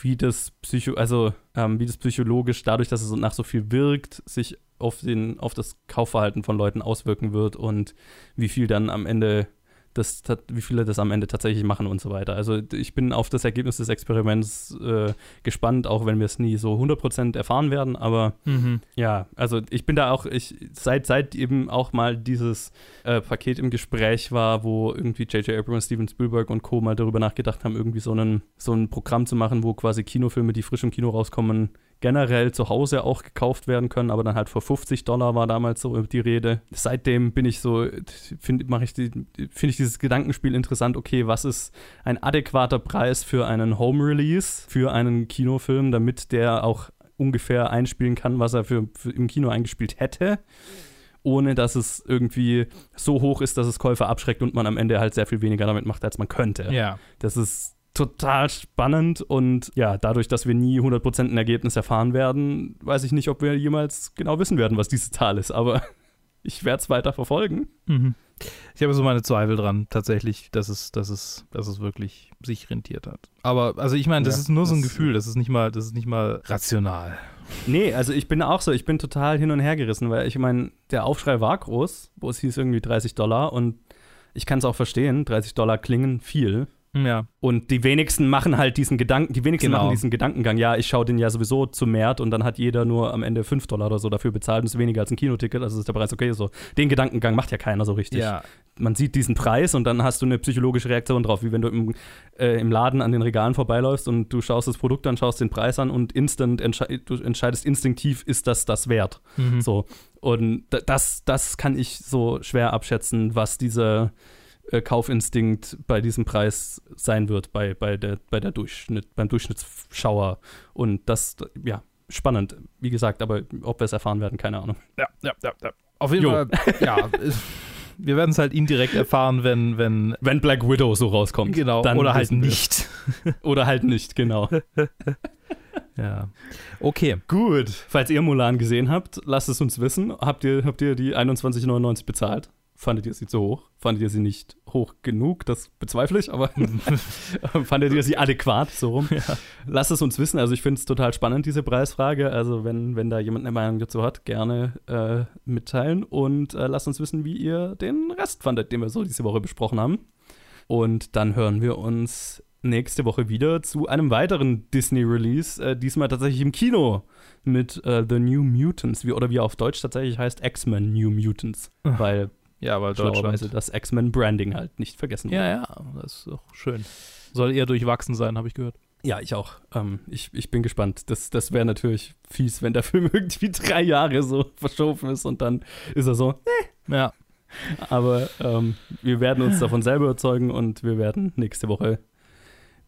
wie das Psycho, also ähm, wie das psychologisch, dadurch, dass es nach so viel wirkt, sich auf, den, auf das Kaufverhalten von Leuten auswirken wird und wie viel dann am Ende das, wie viele das am Ende tatsächlich machen und so weiter. Also ich bin auf das Ergebnis des Experiments äh, gespannt, auch wenn wir es nie so 100% erfahren werden, aber Mhm. ja, also ich bin da auch, ich, seit, seit eben auch mal dieses äh, Paket im Gespräch war, wo irgendwie J.J. Abrams, Steven Spielberg und Co. mal darüber nachgedacht haben, irgendwie so, einen, so ein Programm zu machen, wo quasi Kinofilme, die frisch im Kino rauskommen, generell zu Hause auch gekauft werden können, aber dann halt für 50 Dollar war damals so die Rede. Seitdem bin ich so, finde ich die, finde ich dieses Gedankenspiel interessant, okay, was ist ein adäquater Preis für einen Home Release, für einen Kinofilm, damit der auch ungefähr einspielen kann, was er für, für im Kino eingespielt hätte, ohne dass es irgendwie so hoch ist, dass es Käufer abschreckt und man am Ende halt sehr viel weniger damit macht, als man könnte. Ja. Das ist total spannend und ja, dadurch, dass wir nie 100% ein Ergebnis erfahren werden, weiß ich nicht, ob wir jemals genau wissen werden, was diese Zahl ist, aber [LAUGHS] ich werde es weiter verfolgen. Mhm. Ich habe so meine Zweifel dran, tatsächlich, dass es, dass es, dass es wirklich sich rentiert hat. Aber, also ich meine, das Ja, ist nur so ein Gefühl, das ist nicht mal, das ist nicht mal rational. Nee, also ich bin auch so, ich bin total hin und her gerissen, weil ich meine, der Aufschrei war groß, wo es hieß irgendwie 30 Dollar und ich kann es auch verstehen, 30 Dollar klingen viel. Ja. Und die wenigsten machen halt diesen Gedanken, die wenigsten Genau. machen diesen Gedankengang, ja, ich schaue den ja sowieso zu Mert und dann hat jeder nur am Ende 5 Dollar oder so dafür bezahlt und ist weniger als ein Kinoticket, also ist der Preis okay so. Den Gedankengang macht ja keiner so richtig. Ja. Man sieht diesen Preis und dann hast du eine psychologische Reaktion drauf, wie wenn du im, äh, im Laden an den Regalen vorbeiläufst und du schaust das Produkt an, schaust den Preis an und instant entschei du entscheidest instinktiv, ist das das wert. Mhm. So. Und da- das, das kann ich so schwer abschätzen, was dieser äh, Kaufinstinkt bei diesem Preis sein wird, bei, bei, der, bei der Durchschnitt, beim Durchschnittsschauer. Und das, ja, spannend. Wie gesagt, aber ob wir es erfahren werden, keine Ahnung. Ja, ja, ja, ja. Auf jeden Jo. Fall, ja. Wir werden es halt indirekt erfahren, wenn, wenn, Wenn Black Widow so rauskommt. genau, dann oder halt nicht. [LAUGHS] Oder halt nicht, genau. [LAUGHS] Ja. Okay. Gut. Falls ihr Mulan gesehen habt, lasst es uns wissen. Habt ihr, habt ihr die 21,99 bezahlt? Fandet ihr sie zu hoch? Fandet ihr sie nicht hoch genug? Das bezweifle ich, aber [LAUGHS] [LAUGHS] fandet ihr sie adäquat? So rum. Lasst es uns wissen. Also ich finde es total spannend, diese Preisfrage. Also wenn, wenn da jemand eine Meinung dazu hat, gerne äh, mitteilen und äh, lasst uns wissen, wie ihr den Rest fandet, den wir so diese Woche besprochen haben. Und dann hören wir uns nächste Woche wieder zu einem weiteren Disney-Release, äh, diesmal tatsächlich im Kino mit äh, The New Mutants, wie, oder wie er auf Deutsch tatsächlich heißt, X-Men New Mutants, weil Ja, weil Deutschland. das X-Men-Branding halt nicht vergessen Ja, wird. ja, das ist doch schön. Soll eher durchwachsen sein, habe ich gehört. Ja, ich auch. Ähm, ich, ich bin gespannt. Das, das wäre natürlich fies, wenn der [LAUGHS] Film irgendwie drei Jahre so verschoben ist und dann ist er so. Ja. Aber ähm, wir werden uns davon selber überzeugen und wir werden nächste Woche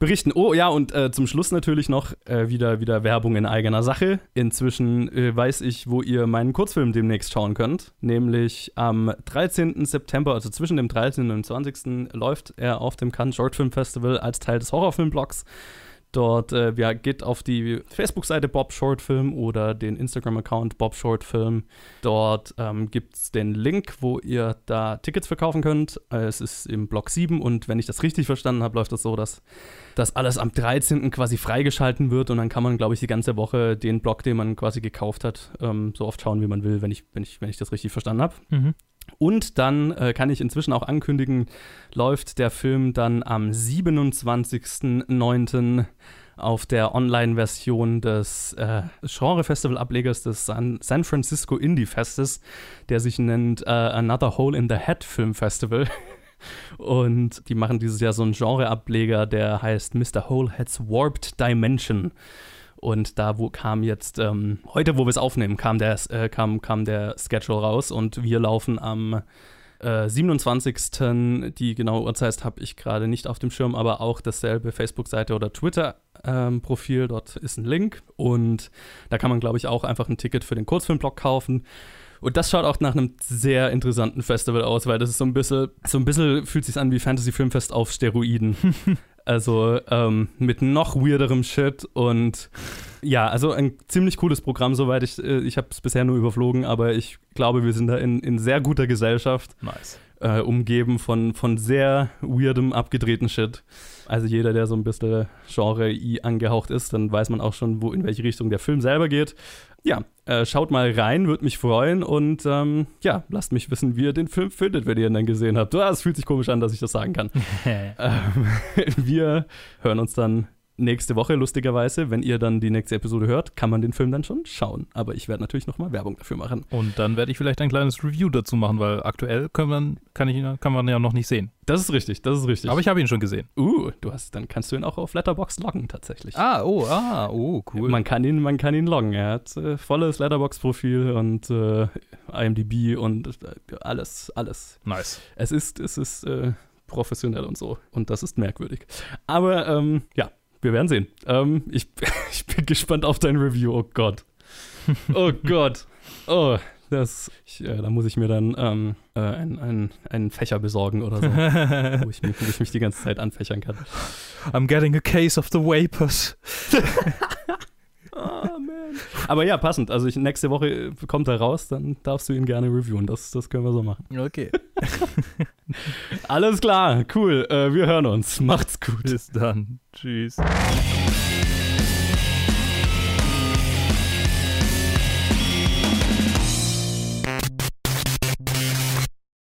berichten. Oh ja, und äh, zum Schluss natürlich noch äh, wieder, wieder Werbung in eigener Sache. Inzwischen äh, weiß ich, wo ihr meinen Kurzfilm demnächst schauen könnt. Nämlich am 13. September, also zwischen dem 13. und 20. läuft er auf dem Cannes Short Film Festival als Teil des Horrorfilmblogs. Dort äh, ja, geht auf die Facebook-Seite Bob Short Film oder den Instagram-Account Bob Short Film. Dort ähm, gibt es den Link, wo ihr da Tickets verkaufen könnt. Äh, es ist im Block 7 und wenn ich das richtig verstanden habe, läuft das so, dass das alles am 13. quasi freigeschalten wird und dann kann man, glaube ich, die ganze Woche den Block, den man quasi gekauft hat, ähm, so oft schauen, wie man will, wenn ich, wenn ich, wenn ich das richtig verstanden habe. Mhm. Und dann äh, kann ich inzwischen auch ankündigen, läuft der Film dann am 27.09. auf der Online-Version des äh, Genre-Festival-Ablegers des San, San, Francisco Indie Festes, der sich nennt äh, Another Hole in the Head Film Festival. [LAUGHS] Und die machen dieses Jahr so einen Genre-Ableger, der heißt Mr. Holehead's Warped Dimension. Und da wo kam jetzt, ähm, heute, wo wir es aufnehmen, kam der, äh, kam, kam der Schedule raus und wir laufen am äh, 27. Die genaue Uhrzeit habe ich gerade nicht auf dem Schirm, aber auch dasselbe Facebook-Seite oder Twitter-Profil. Ähm, Dort ist ein Link und da kann man, glaube ich, auch einfach ein Ticket für den Kurzfilmblog kaufen. Und das schaut auch nach einem sehr interessanten Festival aus, weil das ist so ein bisschen, so ein bisschen fühlt sich an wie Fantasy Filmfest auf Steroiden. [LAUGHS] Also ähm, mit noch weirderem Shit und ja, also ein ziemlich cooles Programm, soweit ich, äh, ich habe es bisher nur überflogen, aber ich glaube, wir sind da in, in sehr guter Gesellschaft. Nice. Äh, umgeben von, von sehr weirdem, abgedrehten Shit. Also jeder, der so ein bisschen Genre-I angehaucht ist, dann weiß man auch schon, wo in welche Richtung der Film selber geht. Ja, äh, schaut mal rein, würde mich freuen und ähm, ja, lasst mich wissen, wie ihr den Film findet, wenn ihr ihn dann gesehen habt. Ah, es fühlt sich komisch an, dass ich das sagen kann. [LAUGHS] ähm, [LAUGHS] wir hören uns dann nächste Woche, lustigerweise, wenn ihr dann die nächste Episode hört, kann man den Film dann schon schauen. Aber ich werde natürlich nochmal Werbung dafür machen. Und dann werde ich vielleicht ein kleines Review dazu machen, weil aktuell können wir, kann, ich ihn, kann man ja noch nicht sehen. Das ist richtig, das ist richtig. Aber ich habe ihn schon gesehen. Uh, du hast, dann kannst du ihn auch auf Letterbox loggen tatsächlich. Ah, oh, ah, oh, cool. Man kann ihn, man kann ihn loggen. Er hat äh, volles Letterbox-Profil und äh, IMDb und äh, alles, alles. Nice. Es ist, es ist äh, professionell und so. Und das ist merkwürdig. Aber ähm, ja, wir werden sehen. Ähm, ich, [LAUGHS] ich bin gespannt auf dein Review. Oh Gott. Oh [LAUGHS] Gott. Oh, das, ich, äh, da muss ich mir dann ähm, äh, einen ein Fächer besorgen oder so, [LAUGHS] wo, ich mich, wo ich mich die ganze Zeit anfächern kann. I'm getting a case of the vapors. oh. Aber ja, passend. Also ich, nächste Woche kommt er raus, dann darfst du ihn gerne reviewen. Das, das können wir so machen. Okay. [LAUGHS] Alles klar, cool. Äh, wir hören uns. Macht's gut. Bis dann. Tschüss.